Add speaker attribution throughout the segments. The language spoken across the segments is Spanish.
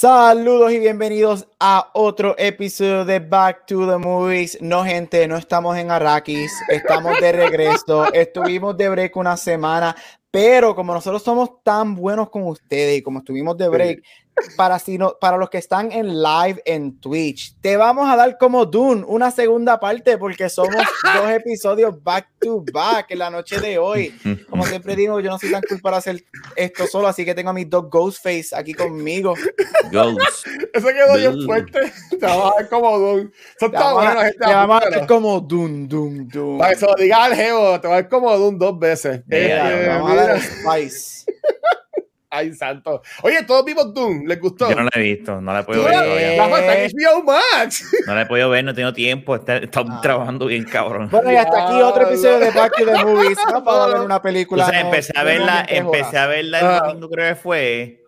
Speaker 1: Saludos y bienvenidos a otro episodio de Back to the Movies. No, gente, no estamos en Arrakis, estamos de regreso. Estuvimos de break una semana, pero como nosotros somos tan buenos con ustedes y como estuvimos de break, para, si no, para los que están en live en Twitch, te vamos a dar como Dune una segunda parte porque somos dos episodios back to back en la noche de hoy. Como siempre digo, yo no soy tan cool para hacer esto solo, así que tengo a mis dos Ghostface aquí conmigo.
Speaker 2: Ghost.
Speaker 3: Eso quedó bien fuerte. Te vamos a ver como Doom. Son
Speaker 1: Te a-
Speaker 3: buenas, gente.
Speaker 1: te vamos a ver como Dune, Dune, Dune.
Speaker 3: Para que se lo diga al Geo, te va a ver como Doom dos veces.
Speaker 2: Mira,
Speaker 3: Este, Ay, santo. Oye, todos vimos Doom. ¿Les gustó?
Speaker 2: Yo no la he visto, no la he podido ver todavía.
Speaker 3: la falta en HBO Max.
Speaker 2: No la he podido ver, no he tenido tiempo. Está, estamos
Speaker 1: Ah.
Speaker 2: trabajando bien, cabrón.
Speaker 1: Bueno, y hasta aquí otro episodio de Back to the Movies. No puedo ver una película.
Speaker 2: Entonces
Speaker 1: no,
Speaker 2: empecé a
Speaker 1: no
Speaker 2: verla,
Speaker 1: me
Speaker 2: empecé a verla el
Speaker 3: Ah.
Speaker 2: domingo creo que fue.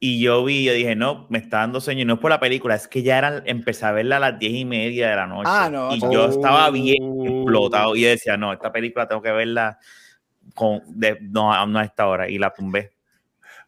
Speaker 2: Y yo vi, yo dije, no, me está dando sueño. Y no es por la película, es que ya era, empecé a verla a las diez y media de la noche.
Speaker 1: Ah, no,
Speaker 2: Y
Speaker 1: no.
Speaker 2: yo estaba bien
Speaker 3: Oh.
Speaker 2: explotado. Y yo decía, no, esta película tengo que verla con, de, no, no a esta hora. Y la tumbé.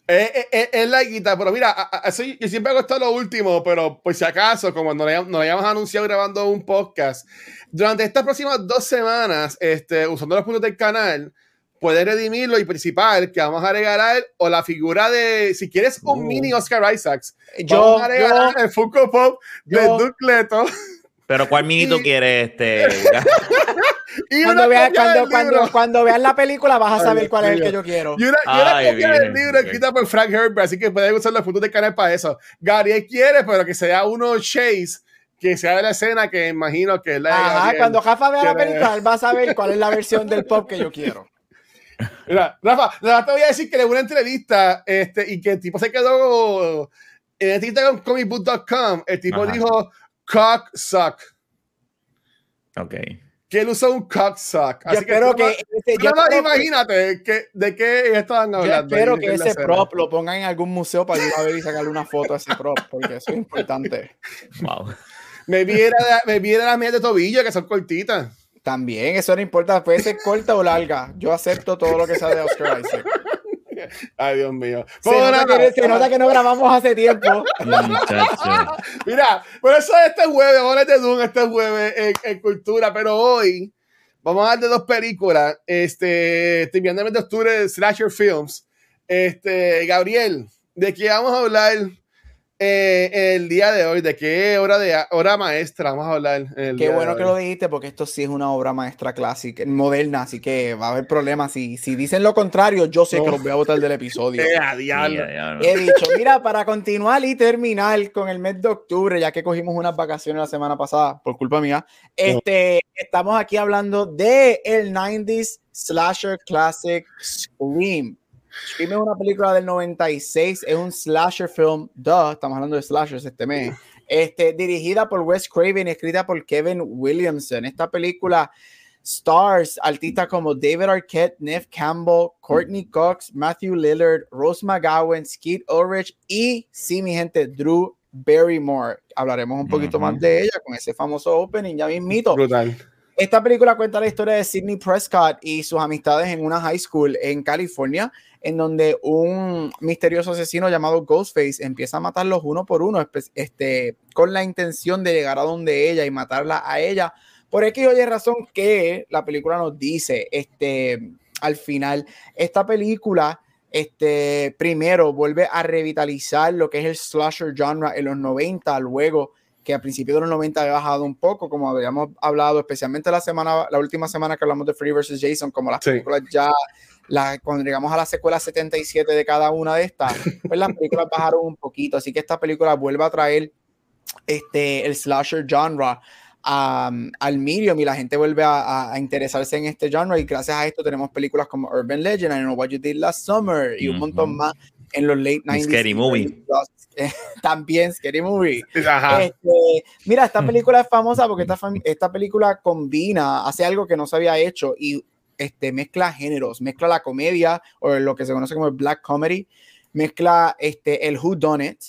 Speaker 3: Eh, eh, eh, es la guita, pero mira, así, yo siempre hago esto lo último, pero por si acaso, como no lo, no lo hayamos anunciado grabando un podcast, durante estas próximas dos semanas, este, usando los puntos del canal, puedes redimirlo y principal que vamos a regalar o la figura de, si quieres un
Speaker 1: Uh.
Speaker 3: mini Oscar Isaacs,
Speaker 1: Yo,
Speaker 3: vamos a regalar
Speaker 1: yo,
Speaker 3: el Funko Pop de
Speaker 1: yo-
Speaker 3: Duke Leto
Speaker 2: Pero ¿cuál minito
Speaker 3: Y-
Speaker 2: quieres? Este,
Speaker 3: y
Speaker 1: cuando,
Speaker 3: una
Speaker 1: veas,
Speaker 3: copia
Speaker 1: cuando,
Speaker 3: del
Speaker 1: cuando,
Speaker 3: libro.
Speaker 1: cuando veas la película vas a
Speaker 3: Ay,
Speaker 1: saber
Speaker 3: Dios
Speaker 1: cuál es el que yo quiero.
Speaker 3: Y una, y una
Speaker 2: Ay,
Speaker 3: copia del
Speaker 2: bien,
Speaker 3: libro
Speaker 2: ok.
Speaker 3: escrita por Frank Herbert, así que pueden usar los puntos del canal para eso. Gabriel quiere, pero que sea uno Chase, que sea de la escena que imagino que es la de
Speaker 1: Ajá,
Speaker 3: Gabriel.
Speaker 1: cuando Rafa vea la película, él va a saber cuál es la versión del pop que yo quiero.
Speaker 3: Mira, Rafa, Rafa, te voy a decir que le una entrevista este, y que el tipo se quedó en la entrevista con comicbook.com. El tipo
Speaker 2: Ajá.
Speaker 3: dijo cock suck.
Speaker 2: ok.
Speaker 3: Que él usó un cock suck.
Speaker 1: Yo espero que, ese, yo que-
Speaker 3: imagínate que, de qué estaban
Speaker 1: yo
Speaker 3: hablando.
Speaker 1: espero que ese prop lo pongan en algún museo para ir a ver y sacarle una foto a ese prop, porque eso es importante.
Speaker 2: Wow.
Speaker 3: Me viera, me viera las medias de tobillo que son cortitas.
Speaker 1: También, eso no importa, puede ser corta o larga. Yo acepto todo lo que sea de Oscar Isaac.
Speaker 3: Ay, Dios mío.
Speaker 1: Se nota, que, se nota que no grabamos hace tiempo.
Speaker 3: Mira, por eso este jueves, vamos a hablar de Doom este jueves en, en cultura, pero hoy vamos a hablar de dos películas. Este, estoy viendo el mes de octubre de Slasher Films. Este, Gabriel, ¿de qué vamos a hablar eh, el día de hoy? ¿De qué hora de hora maestra vamos a hablar? el
Speaker 1: Qué
Speaker 3: día
Speaker 1: bueno
Speaker 3: de
Speaker 1: que lo dijiste, porque esto sí es una obra maestra clásica, moderna, así que va a haber problemas. Si, si dicen lo contrario, yo sé que los voy a votar del episodio.
Speaker 3: Eh, a diablo.
Speaker 2: Mira, diablo.
Speaker 1: He dicho, mira, para continuar y terminar con el mes de octubre, ya que cogimos unas vacaciones la semana pasada, por culpa mía, este, estamos aquí hablando de el 90s slasher classic Scream. Scream es una película del 96, es un slasher film, duh, estamos hablando de slashers este mes, este, dirigida por Wes Craven y escrita por Kevin Williamson. Esta película stars artistas como David Arquette, Neff Campbell, Courtney Cox, Matthew Lillard, Rose McGowan, Skeet Ulrich y, sí, mi gente, Drew Barrymore. Hablaremos un poquito más de ella con ese famoso opening, ya mismito.
Speaker 3: Brutal.
Speaker 1: Esta película cuenta la historia de Sidney Prescott y sus amistades en una high school en California, en donde un misterioso asesino llamado Ghostface empieza a matarlos uno por uno, este, con la intención de llegar a donde ella y matarla a ella. Por X o Y razón que la película nos dice, este, al final, esta película, este, primero vuelve a revitalizar lo que es el slasher genre en los 90, luego que a principios de los 90 había bajado un poco, como habíamos hablado, especialmente la semana, la última semana que hablamos de Freddy vs. Jason, como las
Speaker 3: Sí.
Speaker 1: películas ya, la, cuando llegamos a la secuela 77 de cada una de estas, pues las películas bajaron un poquito, así que esta película vuelve a traer este, el slasher genre a- al medium y la gente vuelve a, a- a interesarse en este genre y gracias a esto tenemos películas como Urban Legend, I Know What You Did Last Summer y un montón
Speaker 2: Ujú.
Speaker 1: más en los late 90s.
Speaker 2: Scary Movie.
Speaker 1: También Scary Movie.
Speaker 3: Ajá.
Speaker 1: Este, mira, esta película es famosa porque esta, esta película combina, hace algo que no se había hecho y este, mezcla géneros, mezcla la comedia o lo que se conoce como el black comedy, mezcla este, el who done it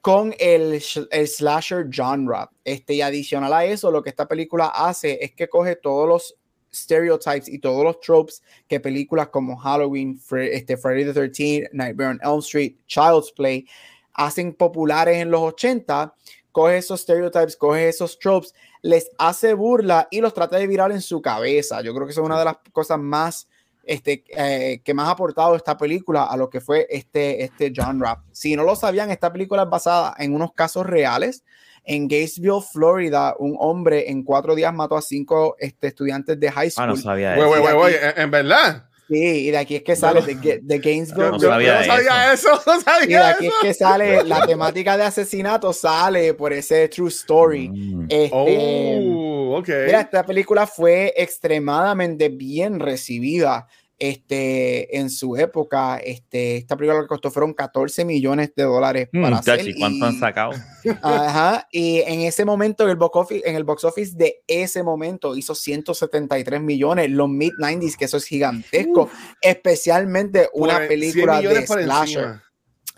Speaker 1: con el, el slasher genre. Este, y adicional a eso, lo que esta película hace es que coge todos los stereotypes y todos los tropes que películas como Halloween, este, Friday the 13th, Nightmare on Elm Street, Child's Play hacen populares en los 80, coge esos stereotypes, coge esos tropes, les hace burla y los trata de virar en su cabeza. Yo creo que eso es una de las cosas más este, eh, que más ha aportado esta película a lo que fue este, este genre. Si no lo sabían, esta película es basada en unos casos reales. En Gatesville, Florida, un hombre en cuatro días mató a cinco este, estudiantes de high
Speaker 2: Ah,
Speaker 1: school.
Speaker 2: no sabía eso.
Speaker 3: en verdad.
Speaker 1: Sí, y de aquí es que sale de, de Gainesville.
Speaker 2: No
Speaker 3: yo- yo
Speaker 2: sabía
Speaker 3: no sabía eso, no
Speaker 1: Y de
Speaker 3: sabía
Speaker 1: aquí es
Speaker 3: eso.
Speaker 1: que sale la temática de asesinato, sale por ese true story.
Speaker 2: Mm.
Speaker 1: Este,
Speaker 3: Oh, ok.
Speaker 1: mira, esta película fue extremadamente bien recibida este, en su época. Este, esta película lo que costó fueron 14 millones de dólares
Speaker 2: Mm,
Speaker 1: para hacer.
Speaker 2: chachi, ¿Cuánto
Speaker 1: y-
Speaker 2: han sacado?
Speaker 1: Ajá, y en ese momento, en el, box office, en el box office de ese momento, hizo 173 millones, los mid-90s, que eso es gigantesco, especialmente una
Speaker 3: Por- 100
Speaker 1: película de slasher.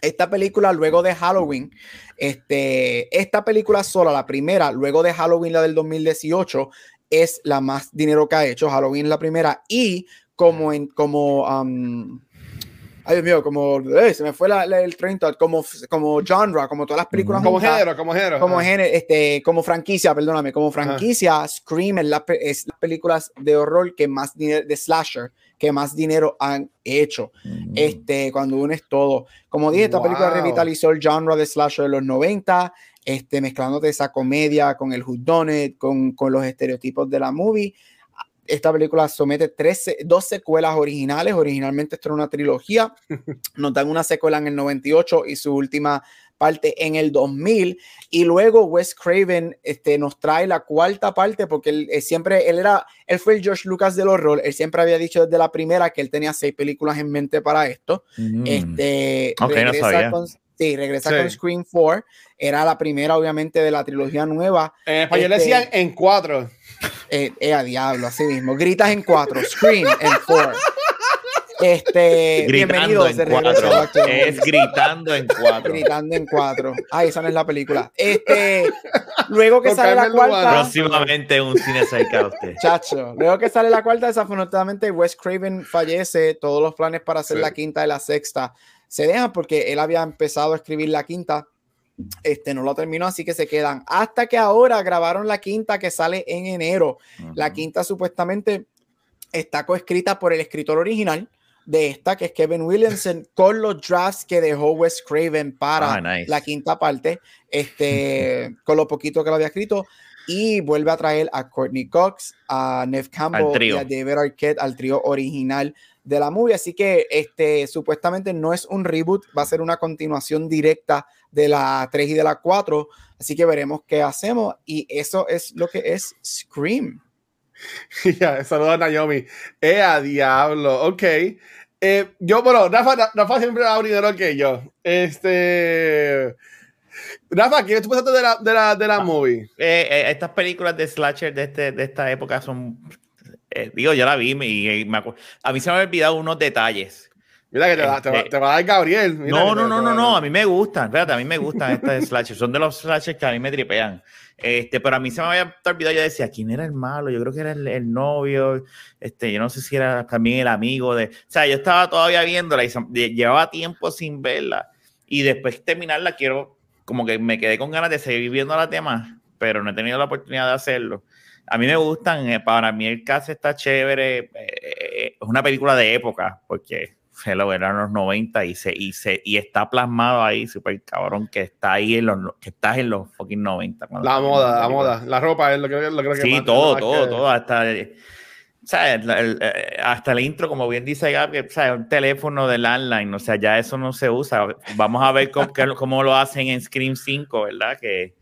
Speaker 1: Esta película, luego de Halloween, este, esta película sola, la primera, luego de Halloween, la del 2018, es la más dinero que ha hecho. Halloween la primera, y como en, como, um, ay Dios mío, como, eh, se me fue la- la- el 30, como, como genre, como todas las películas
Speaker 3: Como
Speaker 1: juntas,
Speaker 3: género, como género.
Speaker 1: como
Speaker 3: Ah.
Speaker 1: género, este, como franquicia, perdóname, como franquicia, Scream es, la, es las películas de horror que más dinero, de slasher, que más dinero han hecho.
Speaker 2: Mm.
Speaker 1: Este, cuando unes todo. Como dije, esta película
Speaker 3: Wow.
Speaker 1: revitalizó el genre de slasher de los 90, este, mezclándote esa comedia con el whodunit, con, con los estereotipos de la movie. Esta película somete tres, dos secuelas originales. Originalmente esto era una trilogía. Nos dan una secuela en el 98 y su última parte en el 2000 y luego Wes Craven este, nos trae la cuarta parte porque él, él siempre él era él fue el George Lucas del horror él siempre había dicho desde la primera que él tenía seis películas en mente para esto
Speaker 2: Mm.
Speaker 1: este
Speaker 2: Ok, no
Speaker 1: regresa
Speaker 2: sabía.
Speaker 1: con sí regresa
Speaker 3: Sí.
Speaker 1: con Scream 4 era la primera obviamente de la trilogía nueva
Speaker 3: En español
Speaker 1: Este-
Speaker 3: decían en cuatro.
Speaker 1: Eh, eh, a diablo así mismo gritas en cuatro Scream en 4 este
Speaker 2: Gritando
Speaker 1: bienvenidos
Speaker 2: en
Speaker 1: regreso
Speaker 2: cuatro.
Speaker 1: a Back to the
Speaker 2: Es gritando en cuatro.
Speaker 1: gritando en cuatro. Ay, esa no es la película. Este, luego que
Speaker 3: Con
Speaker 1: sale la
Speaker 3: Carmen
Speaker 1: cuarta,
Speaker 2: Próximamente un cine cerca de usted.
Speaker 1: chacho, luego que sale la cuarta, desafortunadamente Wes Craven fallece, todos los planes para hacer
Speaker 3: Sí.
Speaker 1: la quinta y la sexta se dejan porque él había empezado a escribir la quinta, este no lo terminó, así que se quedan. Hasta que ahora grabaron la quinta que sale en enero. La quinta supuestamente está coescrita por el escritor original de esta, que es Kevin Williamson, con los drafts que dejó Wes Craven para
Speaker 2: Ah, nice.
Speaker 1: la quinta parte, este, con lo poquito que lo había escrito, y vuelve a traer a Courtney Cox, a Nev Campbell y a David Arquette, al trío original de la movie. Así que este, supuestamente no es un reboot, va a ser una continuación directa de la 3 y de la 4. Así que veremos qué hacemos. Y eso es lo que es Scream.
Speaker 3: Ya, saludos a Naomi. Eh, a diablo, ok. Eh, yo, bueno, Rafa, Rafa siempre ha dinero que yo. Este. Rafa, ¿qué tú pensaste de la, de la, de la movie?
Speaker 2: Eh, eh, estas películas de slasher de, este, de esta época son. eh, digo, yo la vi y, y me acu- a mí se me han olvidado unos detalles.
Speaker 3: Mira que te va, te va-
Speaker 2: Este-
Speaker 3: te va a dar Gabriel. Mira
Speaker 2: no, no, no, no, no, a mí me gustan, espérate, a mí me gustan estas slashers, son de los slashers que a mí me tripean. Este, pero a mí se me había olvidado, yo decía, ¿quién era el malo? Yo creo que era el, el novio, este, yo no sé si era también el amigo de, o sea, yo estaba todavía viéndola y se- llevaba tiempo sin verla y después de terminarla quiero, como que me quedé con ganas de seguir viendo la tema, pero no he tenido la oportunidad de hacerlo. A mí me gustan, eh, para mí el caso está chévere, eh, eh, es una película de época, porque hello, eran los 90 y, se, y, se, y está plasmado ahí, súper cabrón, que está ahí en los, que estás en los fucking 90. cuando
Speaker 3: La moda, la moda, la ropa es lo que, lo que
Speaker 2: Sí,
Speaker 3: más-
Speaker 2: todo, todo,
Speaker 3: que-
Speaker 2: todo, hasta, eh, hasta el intro, como bien dice Gabriel, ¿sabes? un teléfono de landline, o sea, ya eso no se usa. Vamos a ver cómo, cómo lo hacen en Scream 5, ¿verdad? Que,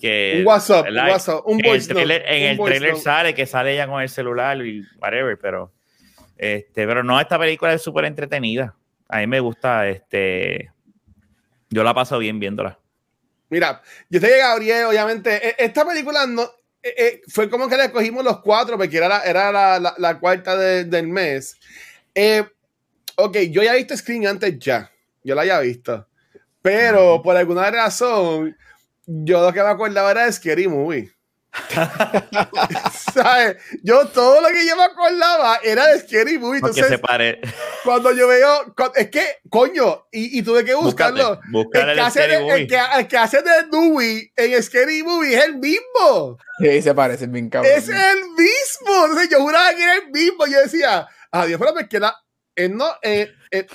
Speaker 2: que
Speaker 3: Un WhatsApp, un. WhatsApp, un
Speaker 2: en el
Speaker 3: note,
Speaker 2: trailer, en el trailer sale que sale ella con el celular y whatever, pero este, pero no, esta película es súper entretenida. A mí me gusta, este, Yo la paso bien viéndola.
Speaker 3: Mira, yo sé que Gabriel, obviamente, e, esta película no, e, e, fue como que la cogimos los cuatro, porque era la, era la, la, cuarta del mes. Eh, ok, yo ya he visto Screen antes ya. Yo la había visto. Pero por alguna razón, yo lo que me acordaba era de Scary Movie. ¿Sabes? Yo todo lo que yo me acordaba era de Scary Movie.
Speaker 2: Entonces, se pare.
Speaker 3: Cuando yo veo, es que, coño, y, y tuve que buscarlo. el, que hace de, el, que, el, que hace de Dewey en Scary Movie es el mismo.
Speaker 1: Sí, se parece bien cabrón.
Speaker 3: Es el mismo. Entonces yo juraba que era el mismo. Yo decía, adiós, pero me queda. Él no, eh, eh,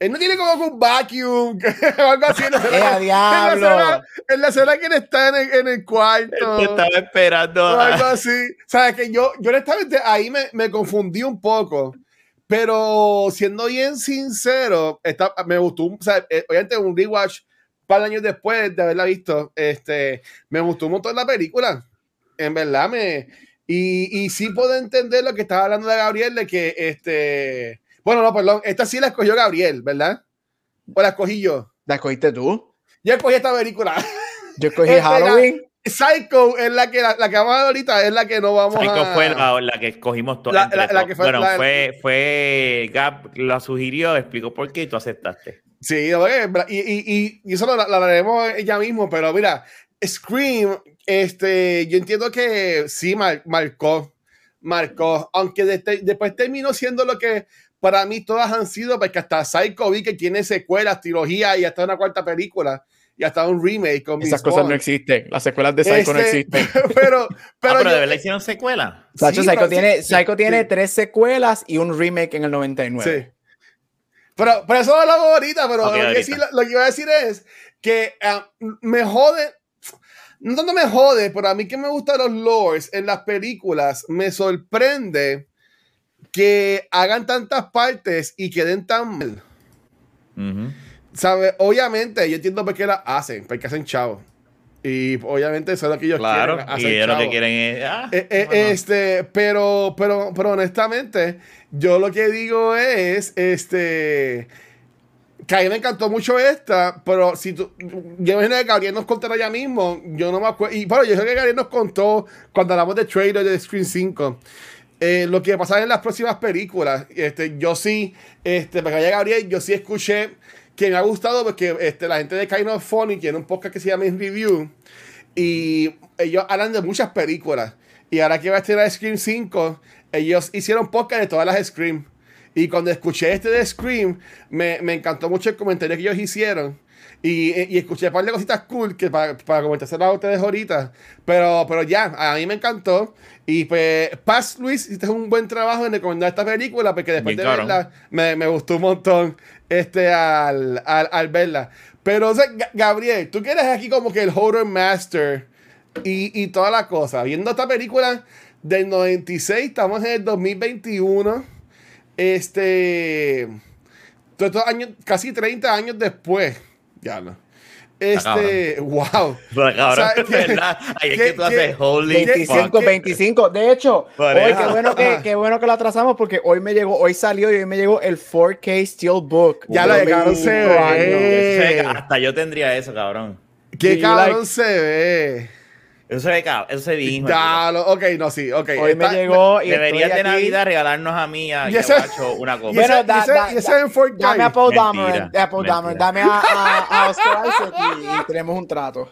Speaker 3: él no tiene como un vacuum o algo así. En la,
Speaker 1: escena, diablo!
Speaker 3: En la, escena, que él está en el, en el cuarto.
Speaker 2: Él estaba esperando.
Speaker 3: O algo así. O sea, que yo, yo honestamente ahí me, me confundí un poco. Pero siendo bien sincero, está, me gustó. O sea, eh, obviamente un rewatch un par de años después de haberla visto. Este, me gustó un montón la película. En verdad, me. Y, y sí puedo entender lo que estaba hablando de Gabriel, de que este bueno, no, perdón. Esta sí la escogió Gabriel, ¿verdad? ¿O la escogí yo?
Speaker 1: ¿La escogiste tú?
Speaker 3: Yo escogí esta película.
Speaker 1: Yo escogí este, Halloween.
Speaker 3: Psycho es la que la, que vamos a ver ahorita, es la que no vamos
Speaker 2: Psycho
Speaker 3: a.
Speaker 2: Psycho fue la, que escogimos todos. La, la, que fue, bueno, fue, fue Gap la sugirió, explicó por qué y tú aceptaste.
Speaker 3: Sí, y, y, y, eso lo, lo haremos ella mismo, pero mira, Scream, este, yo entiendo que sí marcó, marcó, aunque después terminó siendo lo que para mí todas han sido, porque hasta Psycho vi que tiene secuelas, trilogía y hasta una cuarta película y hasta un remake con
Speaker 1: Esas cosas no existen. Las secuelas de Psycho no este, existen.
Speaker 3: pero, pero,
Speaker 2: ah, pero de verdad hicieron secuela.
Speaker 1: Psycho, tiene, Psycho tiene tres secuelas y un remake en el 99. Sí.
Speaker 3: Pero, pero eso lo hago ahorita, pero lo, que lo, que iba a decir es que ah, me jode, no tanto me jode, pero a mí que me gustan los lores en las películas, me sorprende que hagan tantas partes y queden tan mal. ¿Sabe? Obviamente, yo entiendo por qué la hacen, porque hacen chavo. Y obviamente eso es lo que ellos
Speaker 2: claro,
Speaker 3: quieren.
Speaker 2: Hacer y ellos lo que quieren es. Ah,
Speaker 3: eh, eh, este, pero, pero, pero honestamente, yo lo que digo es, este, que a mí me encantó mucho esta, pero si tú, yo imagino que Gabriel nos contará ya mismo, yo no me acuerdo, y bueno, yo sé que Gabriel nos contó cuando hablamos de trailer de Screen 5, eh, lo que pasar en las próximas películas. Este, yo sí, este, para que Gabriel, yo sí escuché que me ha gustado porque este, la gente de Kind of Funny tiene un podcast que se llama In Review y ellos hablan de muchas películas. Y ahora que va a estrenar Scream 5, ellos hicieron podcast de todas las Scream. Y cuando escuché este de Scream, me, me encantó mucho el comentario que ellos hicieron. Y, y, escuché un par de cositas cool que para, para comentárselo a ustedes ahorita. Pero, pero ya, a mí me encantó. Y pues, Paz Luis, hiciste un buen trabajo en recomendar esta película, porque después de verla me, me, gustó un montón este, al, al, al verla. Pero, o sea, Gabriel, tú que eres aquí como que el horror master y, y toda la cosa. Viendo esta película del 96, estamos en el 2021. Este. Todos estos años, casi 30 años después ya no. Este, wow.
Speaker 2: verdad. Ahí es que tú haces holy
Speaker 1: 25, 25. De hecho, hoy, qué bueno que, qué bueno que lo atrasamos porque hoy me llegó, hoy salió y hoy me llegó el 4K Steelbook.
Speaker 3: Ya lo cabrón se ve.
Speaker 2: Hasta yo tendría eso, cabrón.
Speaker 3: Qué cabrón se ve.
Speaker 2: Eso se ve, eso se dijo.
Speaker 3: ok, no, sí, ok.
Speaker 1: Hoy me llegó y
Speaker 2: Deberías de Navidad regalarnos a mí y a Guacho una cosa.
Speaker 3: Bueno, da, da,
Speaker 1: dame a Paul Dahmer, Paul Dahmer, dame a, a, Oscar Isaac y, tenemos un trato.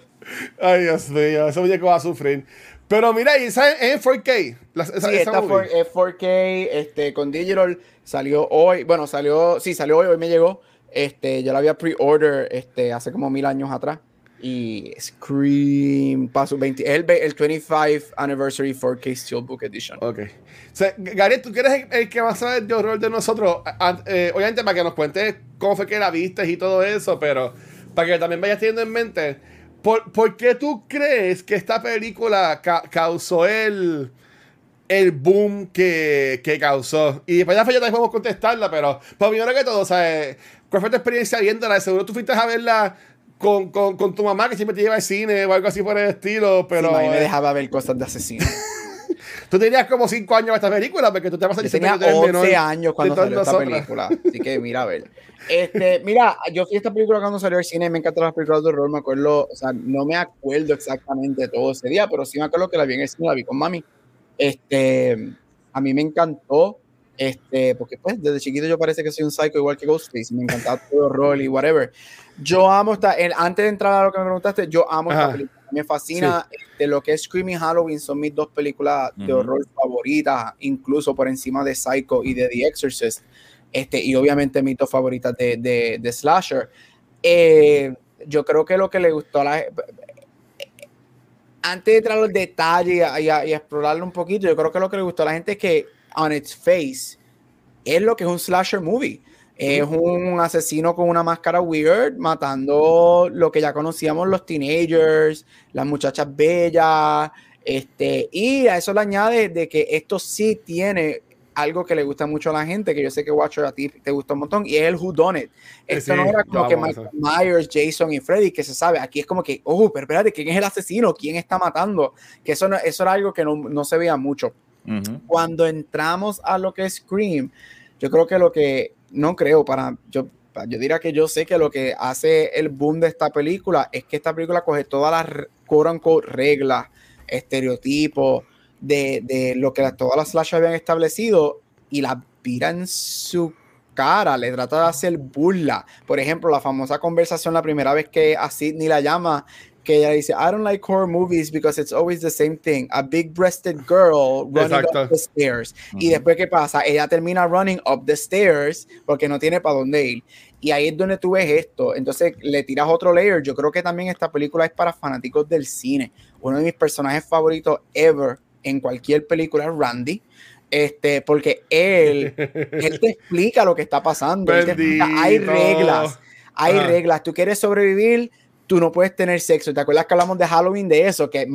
Speaker 3: Ay, Dios mío, ese muñeco va a sufrir. Pero mira, y esa es en 4K.
Speaker 1: sí, esta es 4K este, con digital. Salió hoy, bueno, salió, sí, salió hoy, hoy me llegó. Este, yo la había pre-order este, hace como mil años atrás y Scream paso 20 el, el 25 Anniversary 4K Steelbook Edition.
Speaker 3: Ok. O Gary, tú quieres el, que va a saber de horror de nosotros. Eh, obviamente, para que nos cuentes cómo fue que la viste y todo eso, pero para que también vayas teniendo en mente, ¿por, ¿por qué tú crees que esta película causó el, el boom que, que, causó? Y después ya también podemos contestarla, pero pues, primero que todo, ¿sabes? ¿cuál fue tu experiencia viéndola? Seguro tú fuiste a verla con, con, con, tu mamá que siempre te lleva al cine o algo así por el estilo, pero...
Speaker 1: Sí, a mí me dejaba ver cosas de asesinos.
Speaker 3: Tú tenías como 5 años esta película, porque tú te vas a
Speaker 1: tenía
Speaker 3: que tú eres
Speaker 1: 11
Speaker 3: menor
Speaker 1: años cuando salió esta película. Así que mira, a ver. Este, mira, yo fui a esta película cuando salió al cine, me encantan las películas de horror, me acuerdo, o sea, no me acuerdo exactamente todo ese día, pero sí me acuerdo que la vi en el cine, la vi con mami. Este, a mí me encantó, este, porque pues desde chiquito yo parece que soy un psycho igual que Ghostface, me encantaba todo el horror y whatever. Yo amo esta, el- antes de entrar a lo que me preguntaste, yo amo esta película, me fascina, este, lo que es Screaming Halloween son mis dos películas de horror favoritas, incluso por encima de Psycho y de The Exorcist, este, y obviamente mis dos favoritas de, de, de Slasher. Eh, yo creo que lo que le gustó a la antes de entrar a los detalles y a, y a- y a explorarlo un poquito, yo creo que lo que le gustó a la gente es que on its face es lo que es un slasher movie. Es un asesino con una máscara weird matando lo que ya conocíamos los teenagers, las muchachas bellas, este, y a eso le añade de que esto sí tiene algo que le gusta mucho a la gente, que yo sé que Watcher a ti te gusta un montón, y es el Who Done It. Esto
Speaker 3: Sí,
Speaker 1: no era como que Michael. Myers, Jason y Freddy, que se sabe, aquí es como que, oh, pero espérate, ¿quién es el asesino? ¿Quién está matando? Que eso, no- eso era algo que no, no se veía mucho
Speaker 2: Ujú.
Speaker 1: cuando entramos a lo que es Scream, yo creo que lo que, no creo, para, yo, yo diría que yo sé que lo que hace el boom de esta película es que esta película coge todas las quote reglas, estereotipos de, de lo que todas las slashes habían establecido y las vira en su cara, le trata de hacer burla. Por ejemplo, la famosa conversación la primera vez que a Sidney la llama, que ella dice, I don't like horror movies because it's always the same thing. A big-breasted girl running
Speaker 3: Exacto.
Speaker 1: up the stairs. Y
Speaker 2: Ujú.
Speaker 1: después, ¿qué pasa? Ella termina running up the stairs porque no tiene para dónde ir. Y ahí es donde tú ves esto. Entonces le tiras otro layer. Yo creo que también esta película es para fanáticos del cine. Uno de mis personajes favoritos ever en cualquier película es Randy. Este, porque él, él te explica lo que está pasando. Explica, hay reglas, hay
Speaker 3: Ajá.
Speaker 1: reglas. Tú quieres sobrevivir, tú no puedes tener sexo. ¿Te acuerdas que hablamos de Halloween de eso? Que él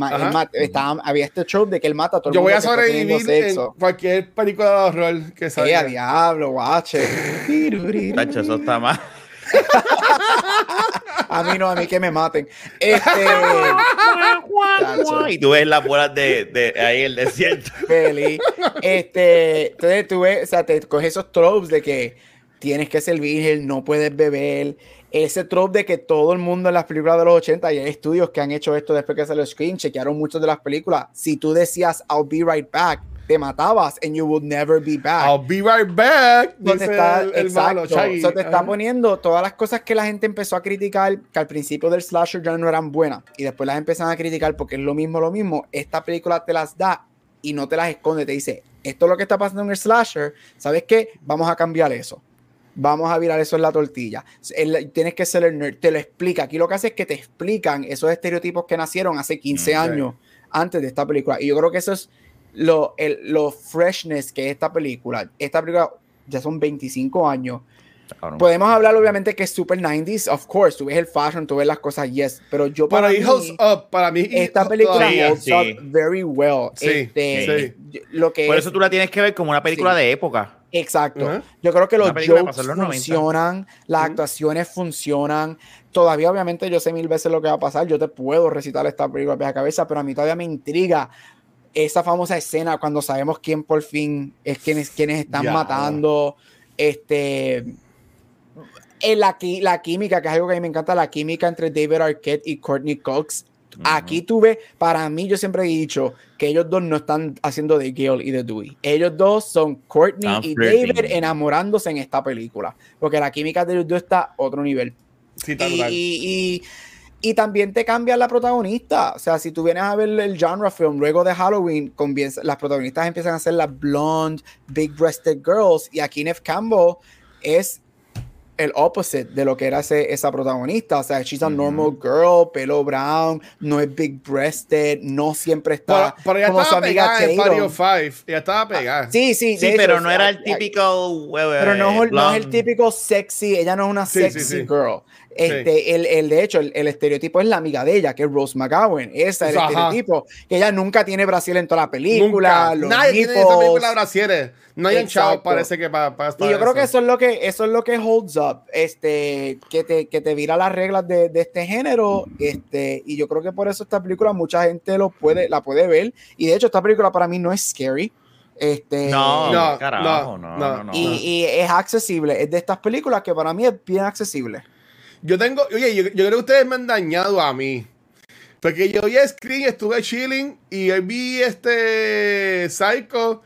Speaker 1: estaba- había este trope de que él mata a todo el
Speaker 3: Yo voy
Speaker 1: mundo
Speaker 3: a
Speaker 1: que está teniendo
Speaker 3: sobrevivir en
Speaker 1: sexo.
Speaker 3: cualquier película de horror que
Speaker 1: a
Speaker 3: salga.
Speaker 1: diablo, guache.
Speaker 2: Tacho, eso está mal.
Speaker 1: A mí no, a mí que me maten. Este,
Speaker 2: y tú ves las bolas de, de ahí en el desierto.
Speaker 1: feliz. Este, entonces tú ves, o sea, te coges esos tropes de que tienes que ser virgen, no puedes beber. Ese trope de que todo el mundo en las películas de los 80 y hay estudios que han hecho esto después que salió Screen, chequearon muchas de las películas. Si tú decías I'll be right back, te matabas and you would never be back.
Speaker 3: I'll be right back.
Speaker 1: Te
Speaker 3: Dice
Speaker 1: está,
Speaker 3: el, el malo,
Speaker 1: exacto,
Speaker 3: Shaggy.
Speaker 1: so te está
Speaker 3: Ajá.
Speaker 1: poniendo todas las cosas que la gente empezó a criticar, que al principio del slasher ya no eran buenas, y después las empiezan a criticar porque es lo mismo, lo mismo. Esta película te las da y no te las esconde, te dice, esto es lo que está pasando en el slasher, ¿sabes qué? Vamos a cambiar eso. Vamos a virar eso en la tortilla. El- tienes que ser el nerd, te lo explica. Aquí lo que hace es que te explican esos estereotipos que nacieron hace 15
Speaker 3: Ok.
Speaker 1: años antes de esta película. Y yo creo que eso es lo, el, lo freshness que es esta película. Esta película ya son 25 años. Podemos hablar obviamente que es super 90s, of course, tú ves el fashion, tú ves las cosas, yes, pero yo para
Speaker 3: Pero
Speaker 1: mí,
Speaker 3: up. Para mí,
Speaker 1: esta película
Speaker 2: Sí,
Speaker 3: up.
Speaker 1: holds
Speaker 2: sí.
Speaker 1: up very well.
Speaker 3: Sí,
Speaker 1: Este,
Speaker 3: sí.
Speaker 1: Lo que
Speaker 2: Por
Speaker 1: es-
Speaker 2: eso tú la tienes que ver como una película
Speaker 1: Sí.
Speaker 2: de época.
Speaker 1: Exacto. Yo creo que los jokes
Speaker 2: pasó en los 90.
Speaker 1: funcionan, las actuaciones funcionan. Todavía, obviamente, yo sé mil veces lo que va a pasar. Yo te puedo recitar esta película de la cabeza, pero a mí todavía me intriga esa famosa escena cuando sabemos quién por fin es quienes, quienes están matando. Este. En la, qui- la química, que es algo que a mí me encanta, la química entre David Arquette y Courtney Cox. Aquí tuve, para mí, yo siempre he dicho que ellos dos no están haciendo de Gale y de Dewey. Ellos dos son Courtney y
Speaker 2: flirting.
Speaker 1: David enamorándose en esta película. Porque la química de ellos dos está a otro nivel.
Speaker 3: Sí, está
Speaker 1: Y, y- y- y también te cambia la protagonista. O sea, si tú vienes a ver el genre film luego de Halloween, comienza- las protagonistas empiezan a ser las blonde, big breasted girls. Y aquí Neve Campbell es el opposite de lo que era ese- esa protagonista. O sea, she's a normal girl, pelo brown, no es big breasted, no siempre está
Speaker 3: pero ella
Speaker 1: como su
Speaker 3: estaba
Speaker 1: amiga
Speaker 3: pegada en of Five. Ella estaba pegada.
Speaker 1: Sí, sí,
Speaker 2: Sí, pero no era el típico.
Speaker 1: pero no, es- no es el típico sexy, ella no es una
Speaker 3: Sí,
Speaker 1: sexy
Speaker 3: sí, sí.
Speaker 1: girl. Este, el, el, de hecho, el, el, estereotipo es la amiga de ella, que es Rose McGowan. Ese es el estereotipo. Que ella nunca tiene Brasil en toda la película.
Speaker 3: Los Nadie tiene esa película Brasil. No hay chavo, parece que para, para
Speaker 1: Y yo creo que eso es lo que eso es lo que holds up. Este, que te, que te vira las reglas de, de, este género. Este, y yo creo que por eso esta película mucha gente lo puede, la puede ver. Y de hecho, esta película para mí no es scary. Este,
Speaker 2: no, no, carajo, no, no,
Speaker 1: no, y, y, es accesible. Es de estas películas que para mí es bien accesible.
Speaker 3: Yo tengo, oye, yo, creo que ustedes me han dañado a mí. Porque yo vi Screen, estuve chilling y vi este Psycho.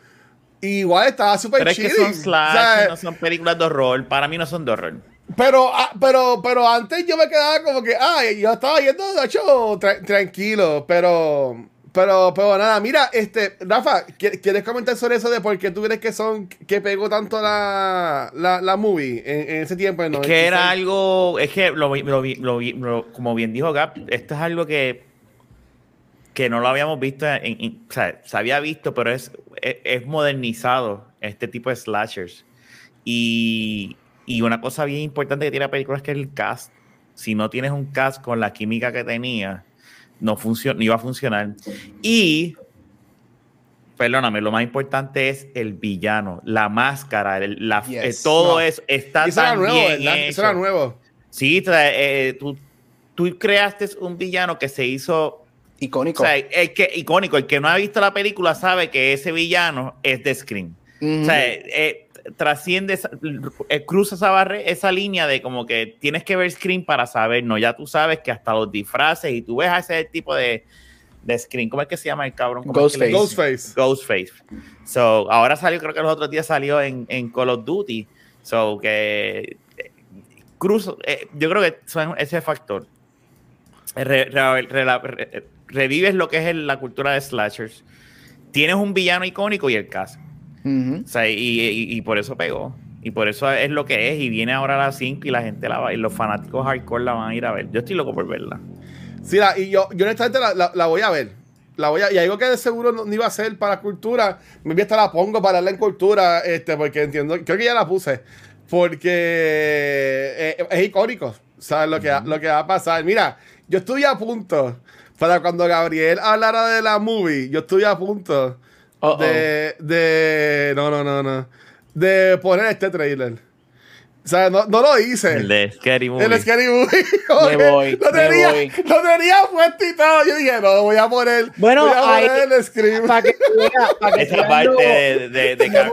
Speaker 3: Y igual estaba súper chilling.
Speaker 2: Pero es que son slash, no son películas de horror. Para mí no son de horror.
Speaker 3: Pero, ah, pero, pero antes yo me quedaba como que, ay, yo estaba yendo, de hecho, tranquilo. Pero pero, pero nada, mira, este, Rafa, ¿quieres comentar sobre eso de por qué tú crees que son, que pegó tanto la, la, la movie en, ese tiempo?
Speaker 2: Es que era algo, es que lo, lo, lo, como bien dijo Gap, esto es algo que, que no lo habíamos visto, en, o sea, se había visto, pero es, es, modernizado este tipo de slashers. Y, y una cosa bien importante que tiene la película es que el cast, si no tienes un cast con la química que tenía, no, funciona, iba a funcionar. Y, perdóname, lo más importante es el villano, la máscara, la, eh, todo eso está eso tan
Speaker 3: era
Speaker 2: nuevo,
Speaker 3: bien Eso era nuevo.
Speaker 2: Sí, eh, tú, tú, creaste un villano que se hizo
Speaker 1: icónico.
Speaker 2: O sea, el que, icónico. El que no ha visto la película sabe que ese villano es de Scream. O sea, eh, trasciende, eh, cruza esa, barre, esa línea de como que tienes que ver Screen para saber, no, ya tú sabes que hasta los disfraces y tú ves a ese tipo de, de Screen, ¿cómo es que se llama el cabrón?
Speaker 3: Ghostface. Ghostface.
Speaker 2: Ghostface. So, ahora salió, creo que los otros días salió en, en Call of Duty. So, que eh, cruzo, eh, yo creo que son ese factor. revives lo que es la cultura de slashers. Tienes un villano icónico y el caso o sea, y, por eso pegó. Y por eso es lo que es. Y viene ahora a las 5 y la gente la va. Y los fanáticos hardcore la van a ir a ver. Yo estoy loco por verla.
Speaker 3: Sí, y yo, yo honestamente la, la, voy a ver. La voy a, y algo que de seguro no, iba a ser para cultura, me hasta la pongo para darle en cultura, este, porque entiendo, creo que ya la puse, porque eh, es icónico, ¿sabes? Lo que, lo que va a pasar. Mira, yo estoy a punto, para cuando Gabriel hablara de la movie, yo estoy a punto de, de. No, no, no, no. De poner este trailer. O sea, no, no lo hice.
Speaker 2: El de Scary Movie.
Speaker 3: El de Scary Movie.
Speaker 1: me voy,
Speaker 3: lo, tenía,
Speaker 1: voy.
Speaker 3: lo tenía puesto y todo. Yo dije, no, voy a poner.
Speaker 1: Bueno,
Speaker 3: voy a poner hay, el Scream.
Speaker 1: Para que, para que
Speaker 2: Esa parte de. de, de,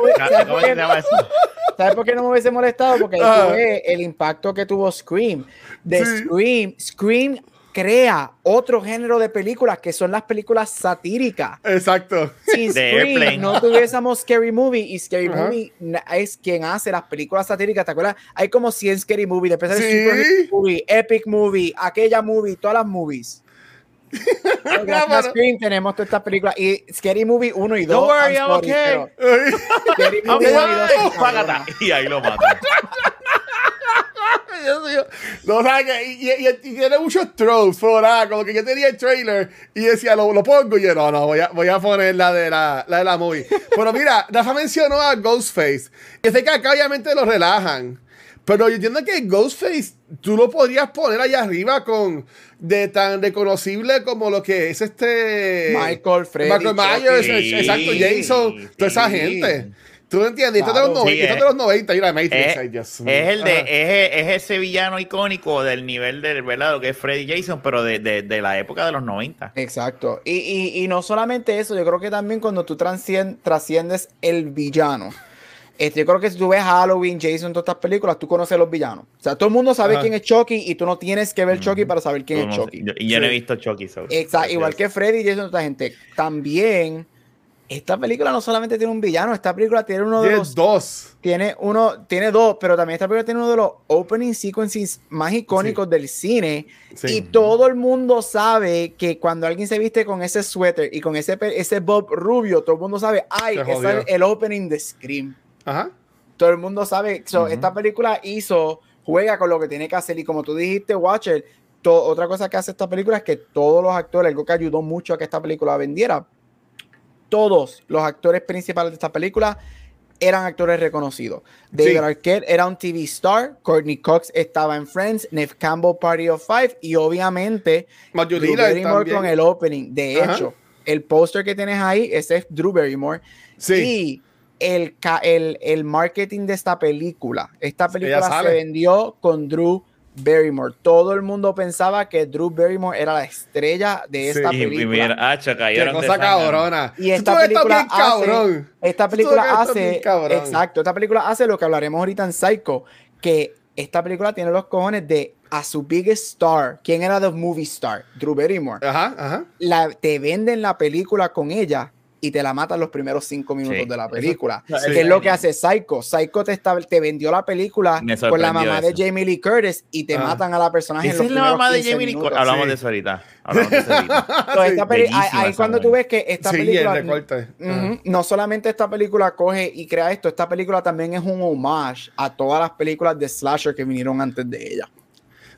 Speaker 2: ¿Cómo se llama eso?
Speaker 1: ¿Sabes por qué no me hubiese molestado? Porque ahí uh, el impacto que tuvo Scream. De sí. Scream. Scream crea otro género de películas que son las películas satíricas.
Speaker 3: Exacto.
Speaker 1: Sin Scream no tuviésemos Scary Movie y Scary Movie es quien hace las películas satíricas. ¿Te acuerdas? Hay como 100 Scary Movie, después de
Speaker 3: ¿Sí?
Speaker 1: Super Movie, Epic Movie, aquella movie, todas las movies. Gracias Scream tenemos todas estas películas y Scary Movie 1 y 2.
Speaker 2: Don't worry, I'm okay.
Speaker 1: Scary Movie 1 y 2.
Speaker 2: Y ahí lo matan.
Speaker 3: No, ¿sabes que y, y, y, tiene muchos tropes, pero nada, como que yo tenía el trailer y decía, lo, lo pongo y yo, no, no, voy a, voy a poner la de la, la de la movie. Pero mira, Rafa mencionó a Ghostface. Y sé que acá obviamente lo relajan. Pero yo entiendo que Ghostface tú lo podrías poner allá arriba con de tan reconocible como lo que es este
Speaker 1: Michael Freddy,
Speaker 3: Michael Myers, sí, exacto, Jason, toda esa gente. ¿Tú me entiendes? Claro, esto, de los 90, sí, esto de los 90 y la Matrix.
Speaker 2: Es, ay, Dios mío. es el de, es, es, ese villano icónico del nivel del ¿verdad? Lo que es Freddy Jason, pero de, de, de, la época de los 90.
Speaker 1: Exacto. Y, y, y, no solamente eso, yo creo que también cuando tú trasciendes el villano. Este, yo creo que si tú ves Halloween, Jason, todas estas películas, tú conoces a los villanos. O sea, todo el mundo sabe Ajá. quién es Chucky y tú no tienes que ver Chucky para saber quién es Chucky.
Speaker 2: Y yo, yo, no he visto Chucky. So,
Speaker 1: Exacto, igual que Freddy, Jason, toda esta gente. También esta película no solamente tiene un villano, esta película tiene uno de
Speaker 3: tiene
Speaker 1: los
Speaker 3: dos.
Speaker 1: Tiene uno, tiene dos, pero también esta película tiene uno de los opening sequences más icónicos sí. del cine. Sí. Y todo el mundo sabe que cuando alguien se viste con ese suéter y con ese, ese bob rubio, todo el mundo sabe, ay, es el opening de Scream.
Speaker 3: Ajá.
Speaker 1: Todo el mundo sabe. So, uh -huh. Esta película hizo, juega con lo que tiene que hacer. Y como tú dijiste, Watcher, to, otra cosa que hace esta película es que todos los actores, algo que ayudó mucho a que esta película vendiera, todos los actores principales de esta película eran actores reconocidos. David
Speaker 3: Sí.
Speaker 1: Arquette era un TV star, Courtney Cox estaba en Friends, Neve Campbell Party of Five y obviamente Drew Barrymore con el opening. De
Speaker 3: Ajá.
Speaker 1: hecho, el póster que tienes ahí, ese es Drew Barrymore.
Speaker 3: Sí.
Speaker 1: Y el, el, el marketing de esta película, esta película se vendió con Drew Barrymore. Todo el mundo pensaba que Drew Barrymore era la estrella de esta
Speaker 2: Y, y
Speaker 1: película.
Speaker 2: mira, hacha,
Speaker 3: Qué
Speaker 2: cayeron
Speaker 3: cosa cabrona.
Speaker 1: Y esta película
Speaker 3: bien
Speaker 1: hace-
Speaker 3: cabrón.
Speaker 1: Esta película hace,
Speaker 3: bien cabrón.
Speaker 1: exacto, esta película hace lo que hablaremos ahorita en Psycho, que esta película tiene los cojones de a su biggest star, ¿quién era the movie star? Drew Barrymore.
Speaker 3: Ajá, ajá.
Speaker 1: La, te venden la película con ella y te la matan los primeros cinco minutos
Speaker 2: Sí.
Speaker 1: de la película.
Speaker 2: Eso-
Speaker 1: que
Speaker 2: sí.
Speaker 1: es lo que hace Psycho. Psycho te, está- te vendió la película con la mamá
Speaker 2: eso.
Speaker 1: de Jamie Lee Curtis y te
Speaker 3: Ah.
Speaker 1: matan a la personaje en
Speaker 2: Esa
Speaker 1: los
Speaker 2: es la
Speaker 1: primeros
Speaker 2: mamá de
Speaker 1: 15
Speaker 2: Jamie Lee
Speaker 1: minutos.
Speaker 2: Curtis. Hablamos
Speaker 3: Sí.
Speaker 2: de eso ahorita. Hablamos de eso ahorita.
Speaker 1: Entonces, esta peli- ahí, cuando tú ves que esta
Speaker 3: Sí,
Speaker 1: película. Ujú.
Speaker 3: Ajá.
Speaker 1: No solamente esta película coge y crea esto, esta película también es un homage a todas las películas de slasher que vinieron antes de ella.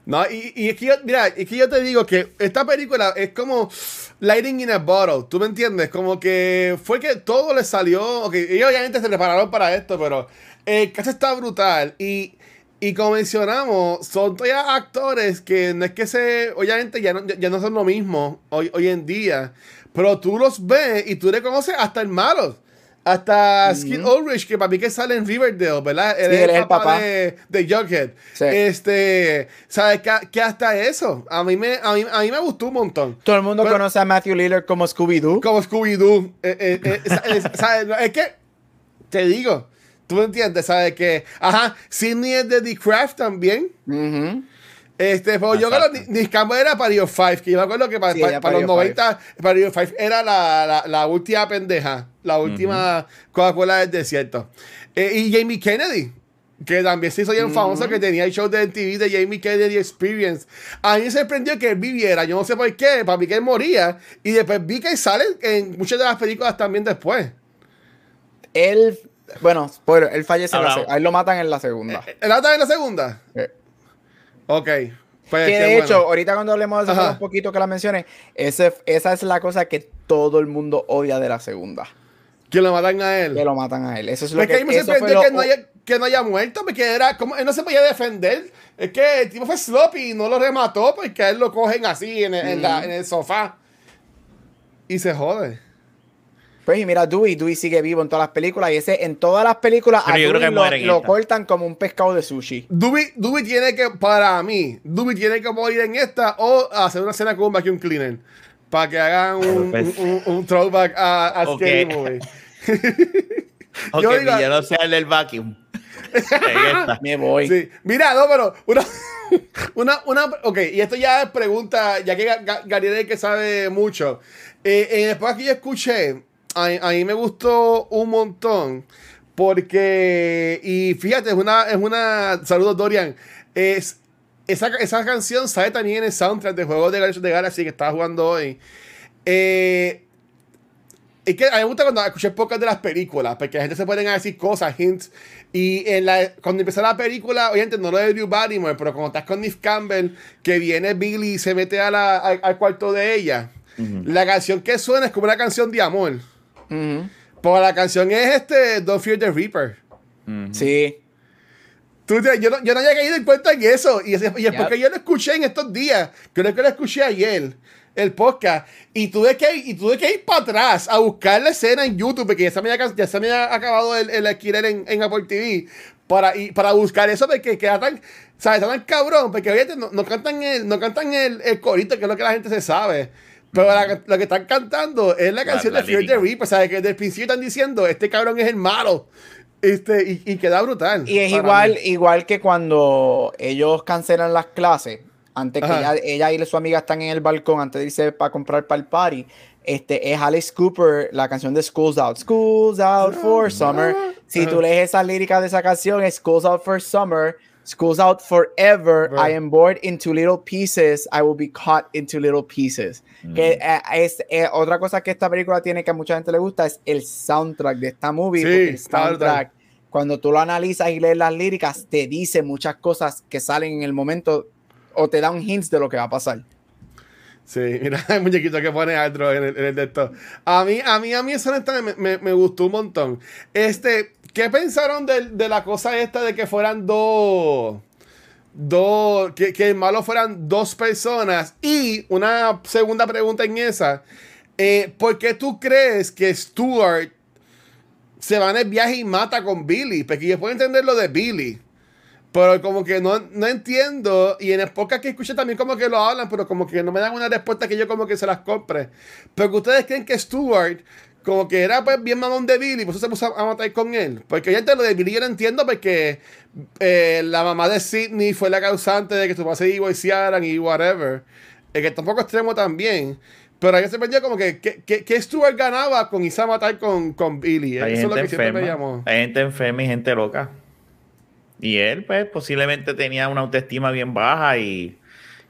Speaker 3: No, y, y es que yo, mira, es que yo te digo que esta película es como Lighting in a Bottle, ¿tú me entiendes? Como que fue que todo le salió, ellos obviamente se prepararon para esto, pero el caso está brutal y, y como mencionamos, son todavía actores que no es que se, obviamente ya no, ya no son lo mismo hoy, hoy en día, pero tú los ves y tú reconoces hasta el malo. Hasta Skid Ulrich, que para mí que sale en Riverdale, ¿verdad? Él
Speaker 1: Sí,
Speaker 3: es el
Speaker 1: el
Speaker 3: papá,
Speaker 1: papá.
Speaker 3: de, de Jughead.
Speaker 1: Sí.
Speaker 3: Este, ¿sabes qué? Que hasta eso, a mí, me, a, mí, a mí me gustó un montón.
Speaker 1: Todo el mundo
Speaker 3: Pero-
Speaker 1: conoce a Matthew Lillard como Scooby-Doo.
Speaker 3: Como Scooby-Doo. Eh, eh, eh, sa- ¿sabes? Es que, te digo, tú entiendes, ¿sabes? Que, ajá, Sidney es de The Craft también.
Speaker 1: Ujú.
Speaker 3: Este, pero yo creo que Nick Campbell era Pario 5, que yo me acuerdo que pa-
Speaker 1: Sí,
Speaker 3: pa-
Speaker 1: era
Speaker 3: para los
Speaker 1: Pario
Speaker 3: 90, Pario 5 era la, la, la última pendeja, la última Coca-Cola del desierto. Eh, y Jamie Kennedy, que también se hizo bien famoso, que tenía el show de TV de Jamie Kennedy Experience. A mí me sorprendió que él viviera, yo no sé por qué, para mí que él moría, y después vi que sale en muchas de las películas también después.
Speaker 1: Él, bueno, spoiler, él fallece, en la a él lo matan en la segunda.
Speaker 3: ¿Él está en la segunda?
Speaker 1: Eh.
Speaker 3: Ok. Pues
Speaker 1: Que de
Speaker 3: bueno.
Speaker 1: hecho, ahorita cuando hablemos de eso un poquito que la mencioné, ese, esa es la cosa que todo el mundo odia de la segunda.
Speaker 3: Que lo matan a él.
Speaker 1: Que lo matan a él. Eso es lo
Speaker 3: Es que me sorprendió
Speaker 1: lo-
Speaker 3: que no, haya, que no haya muerto, porque era como, él no se podía defender. Es que el tipo fue sloppy y no lo remató porque a él lo cogen así en el, en la- en el sofá. Y se jode.
Speaker 1: Pues y mira, Dewey, Dewey sigue vivo en todas las películas y ese en todas las películas a Dewey lo, lo cortan como un pescado de sushi.
Speaker 3: Duby, Duby tiene que, para mí, Duby tiene que morir en esta o hacer una escena con un vacuum cleaner. Para que hagan un,
Speaker 2: Pues-
Speaker 3: un, un- un throwback a, a. Scary Movie.
Speaker 2: Ok,
Speaker 3: Yo digo-
Speaker 2: yo no sea el del vacuum.
Speaker 1: Me voy.
Speaker 3: Sí. Mira, no, pero una, una, una, ok, y esto ya es pregunta, ya que Ga- Ga- Gabriel es el que sabe mucho. Eh, en el podcast que yo escuché, a, a mí me gustó un montón, porque, y fíjate, es una, es una, saludos Dorian, es, esa, esa canción sale también en el soundtrack de Juegos de the Galaxy que estaba jugando hoy. Eh, es que a mí me gusta cuando escuché pocas de las películas, porque la gente se pueden decir cosas, hints. Y en la, cuando empezó la película, obviamente no lo de Drew Barrymore, pero cuando estás con Neve Campbell, que viene Billy y se mete a la- al, al cuarto de ella, la canción que suena es como una canción de amor.
Speaker 1: Ujú.
Speaker 3: Porque la canción es este Don't Fear the Reaper.
Speaker 1: Sí.
Speaker 3: Tú yo, no, yo no había caído en cuenta en eso. Y, es
Speaker 1: Yep.
Speaker 3: porque yo lo escuché en estos días. Creo que lo escuché ayer, el podcast. Y tuve que, y tuve que ir para atrás a buscar la escena en YouTube, porque ya se me había, ya se me había acabado el, el alquiler en, en Apple TV. Para, y, para buscar eso, porque queda tan, ¿sabes? Está tan cabrón. Porque obviamente no, no cantan, el, no cantan el, el corito, que es lo que la gente se sabe. Pero la- lo que están cantando es la canción
Speaker 2: la
Speaker 3: de Fear the. Reaper. ¿Sabes? Que desde el principio están diciendo: Este cabrón es el malo. Este, y, y queda brutal.
Speaker 1: Y es igual,
Speaker 3: mí.
Speaker 1: igual que cuando ellos cancelan las clases, antes que ella, ella y su amiga están en el balcón, antes de irse para comprar para el party, este, es Alice Cooper, la canción de School's Out. School's Out for Summer. Si tú lees esas líricas de esa canción, es School's Out for Summer. School's out forever.
Speaker 3: Right.
Speaker 1: I am bored into little pieces. I will be caught into little pieces. Que eh, es eh, otra cosa que esta película tiene que a mucha gente le gusta es el soundtrack de esta movie.
Speaker 3: Sí,
Speaker 1: el soundtrack, cuando tú lo analizas y lees las líricas, te dice muchas cosas que salen en el momento o te da un hint de lo que va a pasar.
Speaker 3: Sí, mira el muñequito que pone Aldro en el, en el de esto. A mí, a mí, a mí eso me, me, me gustó un montón. Este, ¿qué pensaron de, de la cosa esta de que fueran dos dos, que, que el malo fueran dos personas. Y una segunda pregunta en esa, eh, ¿por qué tú crees que Stuart se va en el viaje y mata con Billy? Porque yo puedo entender lo de Billy. Pero como que no, no entiendo. Y en el podcast que escuché también como que lo hablan, pero como que no me dan una respuesta que yo como que se las compre. Pero que ustedes creen que Stuart como que era pues bien mamón de Billy, pues se puso a, matar con él. Porque ya lo de Billy yo lo entiendo porque eh, la mamá de Sidney fue la causante de que su papá se divorciaran y whatever. El que tampoco extremo también. Pero ahí se perdió como que, que, que, Stuart ganaba con irse a matar con, con Billy.
Speaker 2: Eso es lo que siempre me llamó. Hay gente enferma y gente loca. Y él, pues, posiblemente tenía una autoestima bien baja y,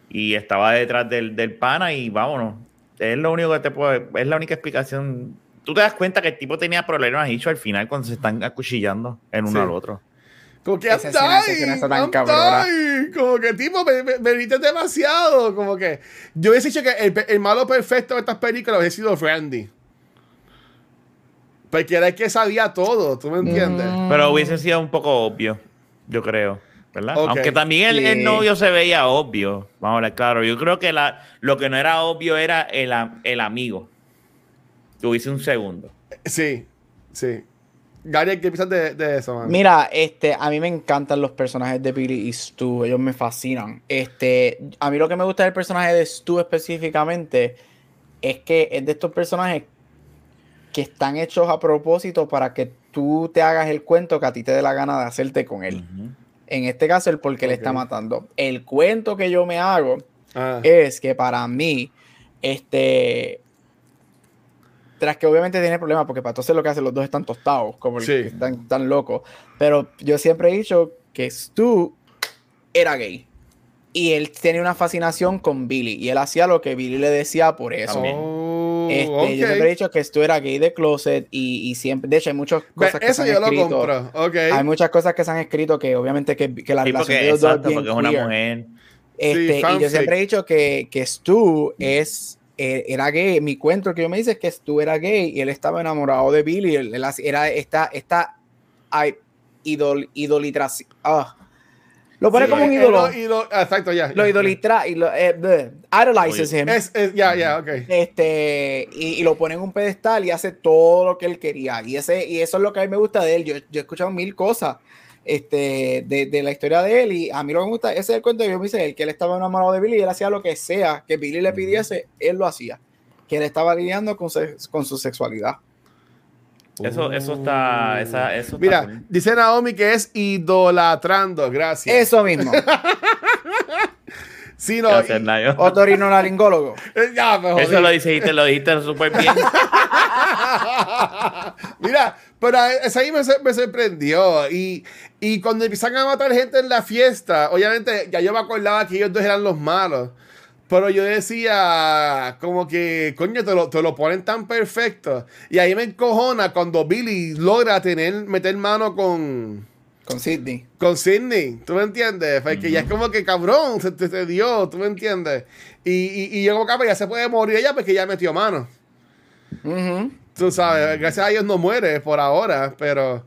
Speaker 2: y estaba detrás del, del pana y vámonos. Es lo único que te puede, es la única explicación tú te das cuenta que el tipo tenía problemas hecho al final cuando se están acuchillando en uno al otro.
Speaker 3: Como que I'm dying, Como que tipo, me, me, demasiado. Como que yo hubiese dicho que el, malo perfecto de estas películas hubiese sido Randy. Porque era el que sabía todo, ¿tú me entiendes?
Speaker 2: Mm. Pero hubiese sido un poco obvio, yo creo. ¿verdad? Aunque también el, novio se veía obvio. Vamos a ver, claro. Yo creo que la, lo que no era obvio era el, el amigo. Tuviste un segundo.
Speaker 3: Sí, sí. Gary, ¿qué piensas de, eso, man?
Speaker 1: Mira, este, a mí me encantan los personajes de Billy y Stu, ellos me fascinan. Este, a mí lo que me gusta del personaje de Stu específicamente es que es de estos personajes que están hechos a propósito para que tú te hagas el cuento que a ti te dé la gana de hacerte con él. En este caso, el por qué le está matando. El cuento que yo me hago ah. es que para mí, este, tras que obviamente tiene problemas, porque para entonces lo que hacen los dos están tostados, como están tan locos. Pero yo siempre he dicho que Stu era gay. Y él tenía una fascinación con Billy. Y él hacía lo que Billy le decía por eso. Oh, este, Yo siempre he dicho que Stu era gay de closet. Y, siempre, de hecho, hay muchas cosas que se han escrito. Hay muchas cosas que se han escrito que obviamente que, que la relación de los dos es una mujer. Este, y yo siempre he dicho que, que Stu es eh, era gay. Mi cuento que yo me dice es que tú era gay y él estaba enamorado de Billy. Él, era esta, esta idol, idolitración. Ah. Lo pone como un eh, ídolo.
Speaker 3: exacto, ya.
Speaker 1: Lo idolitra y lo eh, idolizes him.
Speaker 3: Ya, ya, ok.
Speaker 1: Este, y, lo pone en un pedestal y hace todo lo que él quería. Y, ese, y eso es lo que a mí me gusta de él. Yo, yo he escuchado mil cosas este, de, de, la historia de él. Y a mí lo que me gusta, ese es el cuento que yo me hice, el que él estaba enamorado de Billy y él hacía lo que sea que Billy le pidiese, él lo hacía. Que él estaba lidiando con, con su sexualidad.
Speaker 2: Eso, eso está. Esa, eso
Speaker 3: Mira, dice Naomi que es idolatrando. Gracias.
Speaker 1: Eso mismo.
Speaker 3: sí, no.
Speaker 1: Otorinolaringólogo.
Speaker 2: ya, Eso lo dijiste, lo dijiste súper bien.
Speaker 3: Mira, pero eso ahí me, me sorprendió. Y, y, cuando empiezan a matar gente en la fiesta, obviamente ya yo me acordaba que ellos dos eran los malos. Pero yo decía, como que, coño, te lo, te lo ponen tan perfecto. Y ahí me encojona cuando Billy logra tener, meter mano con.
Speaker 1: Con Sidney.
Speaker 3: Con Sidney, ¿tú me entiendes? Porque ya es como que cabrón, se te, dio, ¿tú me entiendes? Y, y, y yo como que pues ya se puede morir ella porque ya metió mano. Tú sabes, gracias a Dios no muere por ahora, pero...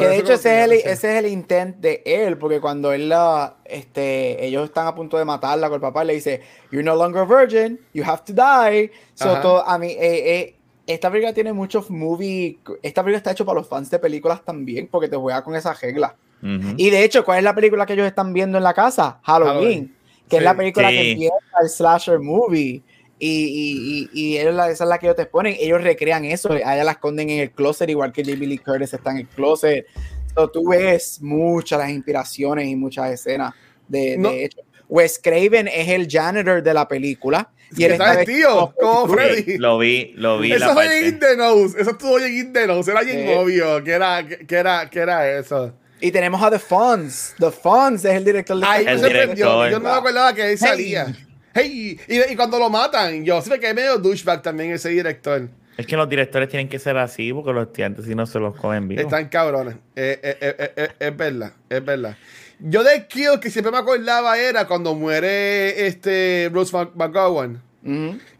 Speaker 1: Que de hecho ese es, el, ese es el intent de él, porque cuando él la, este, ellos están a punto de matarla con el papá, le dice, You're no longer virgin, you have to die. So, a mí, eh, eh, esta película tiene muchos movies, esta película está hecho para los fans de películas también, porque te juega con esa regla. Y de hecho, ¿cuál es la película que ellos están viendo en la casa? Halloween, que es la película que empieza el slasher movie. Y, y, y, esa es la que ellos te ponen. Ellos recrean eso. Allá la esconden en el closet, igual que Jamie Lee Curtis está en el closet. So, tú ves muchas las inspiraciones y muchas escenas de, de hecho. Wes Craven es el janitor de la película.
Speaker 3: Y él está vestido como Freddy.
Speaker 2: Lo vi, lo vi.
Speaker 3: Eso fue en In The Nose. Eso estuvo en In The Nose. Era bien obvio que era, que, era, que era eso.
Speaker 1: Y tenemos a The Fonz. The Fonz es el director de
Speaker 3: Ay, el director. Yo no me acordaba que él salía. Hey, y, cuando lo matan, yo sé que es medio douchebag también ese director.
Speaker 2: Es que los directores tienen que ser así porque los estudiantes si no se los comen bien.
Speaker 3: Están cabrones. Eh, eh, eh, es verdad, es verdad. Yo de Kill que siempre me acordaba era cuando muere este Bruce McGowan.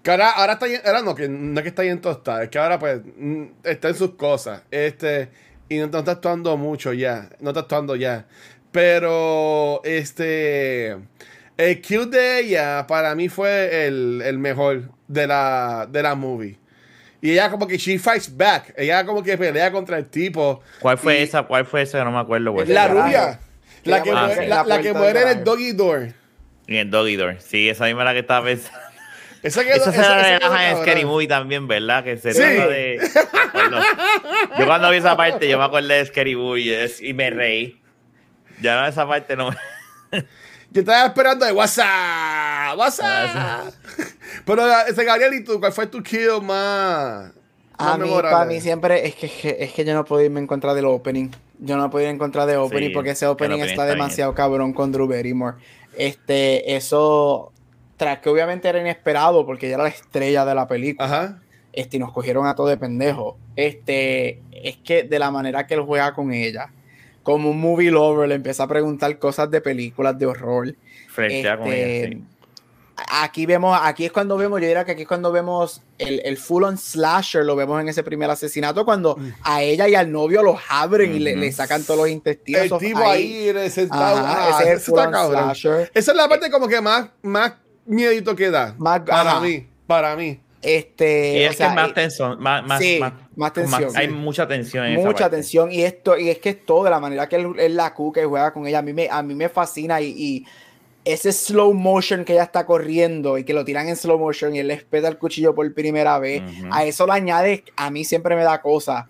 Speaker 3: Que ahora, está ahora no, que no es que está ahí en tostada, es que ahora pues mm, está en sus cosas. Este, y no, no está actuando mucho ya. No está actuando ya. Pero este. El kill de ella para mí fue el, el mejor de la, de la movie. Y ella como que she fights back. Ella como que pelea contra el tipo.
Speaker 2: ¿Cuál fue
Speaker 3: Y-
Speaker 2: esa? ¿Cuál fue esa? No me acuerdo.
Speaker 3: La rubia. La que,
Speaker 2: muere
Speaker 3: la,
Speaker 1: la
Speaker 3: la que muere en el doggy door.
Speaker 2: En el Doggy Door. Sí, esa misma es la que estaba pensando.
Speaker 3: Esa quedó,
Speaker 2: Esa se
Speaker 3: esa-
Speaker 2: la
Speaker 3: esa quedó
Speaker 2: relaja en. Scary Movie también, ¿verdad? Que se
Speaker 3: Sí.
Speaker 2: trata de. Bueno, yo cuando vi esa parte, yo me acordé de Scary Movie es- y me reí. Ya no, esa parte no me.
Speaker 3: Yo estaba esperando de WhatsApp. WhatsApp. Pero ese Gabriel, ¿y tú? ¿Cuál fue tu kill más?
Speaker 1: A mí, para mí siempre es que, es que- yo no puedo irme en contra del opening. Yo no puedo ir en contra de opening
Speaker 2: Sí,
Speaker 1: porque ese opening
Speaker 2: opening
Speaker 1: está
Speaker 2: está bien
Speaker 1: demasiado cabrón con Drew Barrymore. Este, eso, tras que obviamente era inesperado porque ella era la estrella de la película.
Speaker 3: Ajá.
Speaker 1: Este, y nos cogieron a todo de pendejo. Este, es que de la manera que él juega con ella, como un movie lover, le empieza a preguntar cosas de películas de horror.
Speaker 2: Flirtea con
Speaker 1: Este,
Speaker 2: ella, sí.
Speaker 1: Aquí vemos, aquí es cuando vemos, yo diría que aquí es cuando vemos el, el full on slasher, lo vemos en ese primer asesinato, cuando
Speaker 3: Mm.
Speaker 1: a ella y al novio los abren y le, sacan todos los intestinos.
Speaker 3: El tipo ahí, sentado.
Speaker 1: Ajá,
Speaker 3: ah,
Speaker 1: ese es el full on slasher.
Speaker 3: Esa es la parte como que más, más miedito que da.
Speaker 1: Más-
Speaker 3: para
Speaker 1: ajá.
Speaker 3: mí. Para mí.
Speaker 1: Este,
Speaker 2: Y
Speaker 1: o
Speaker 2: es
Speaker 1: sea,
Speaker 2: que es más tensión, más, más,
Speaker 1: sí,
Speaker 2: más,
Speaker 1: más tensión.
Speaker 2: hay
Speaker 1: Sí.
Speaker 2: mucha tensión en
Speaker 1: mucha atención y esto y es que es todo de la manera que él, él la cuca y juega con ella a mí me a mí me fascina y, y ese slow motion que ella está corriendo y que lo tiran en slow motion y él le espeta el cuchillo por primera vez a eso le añade a mí siempre me da cosa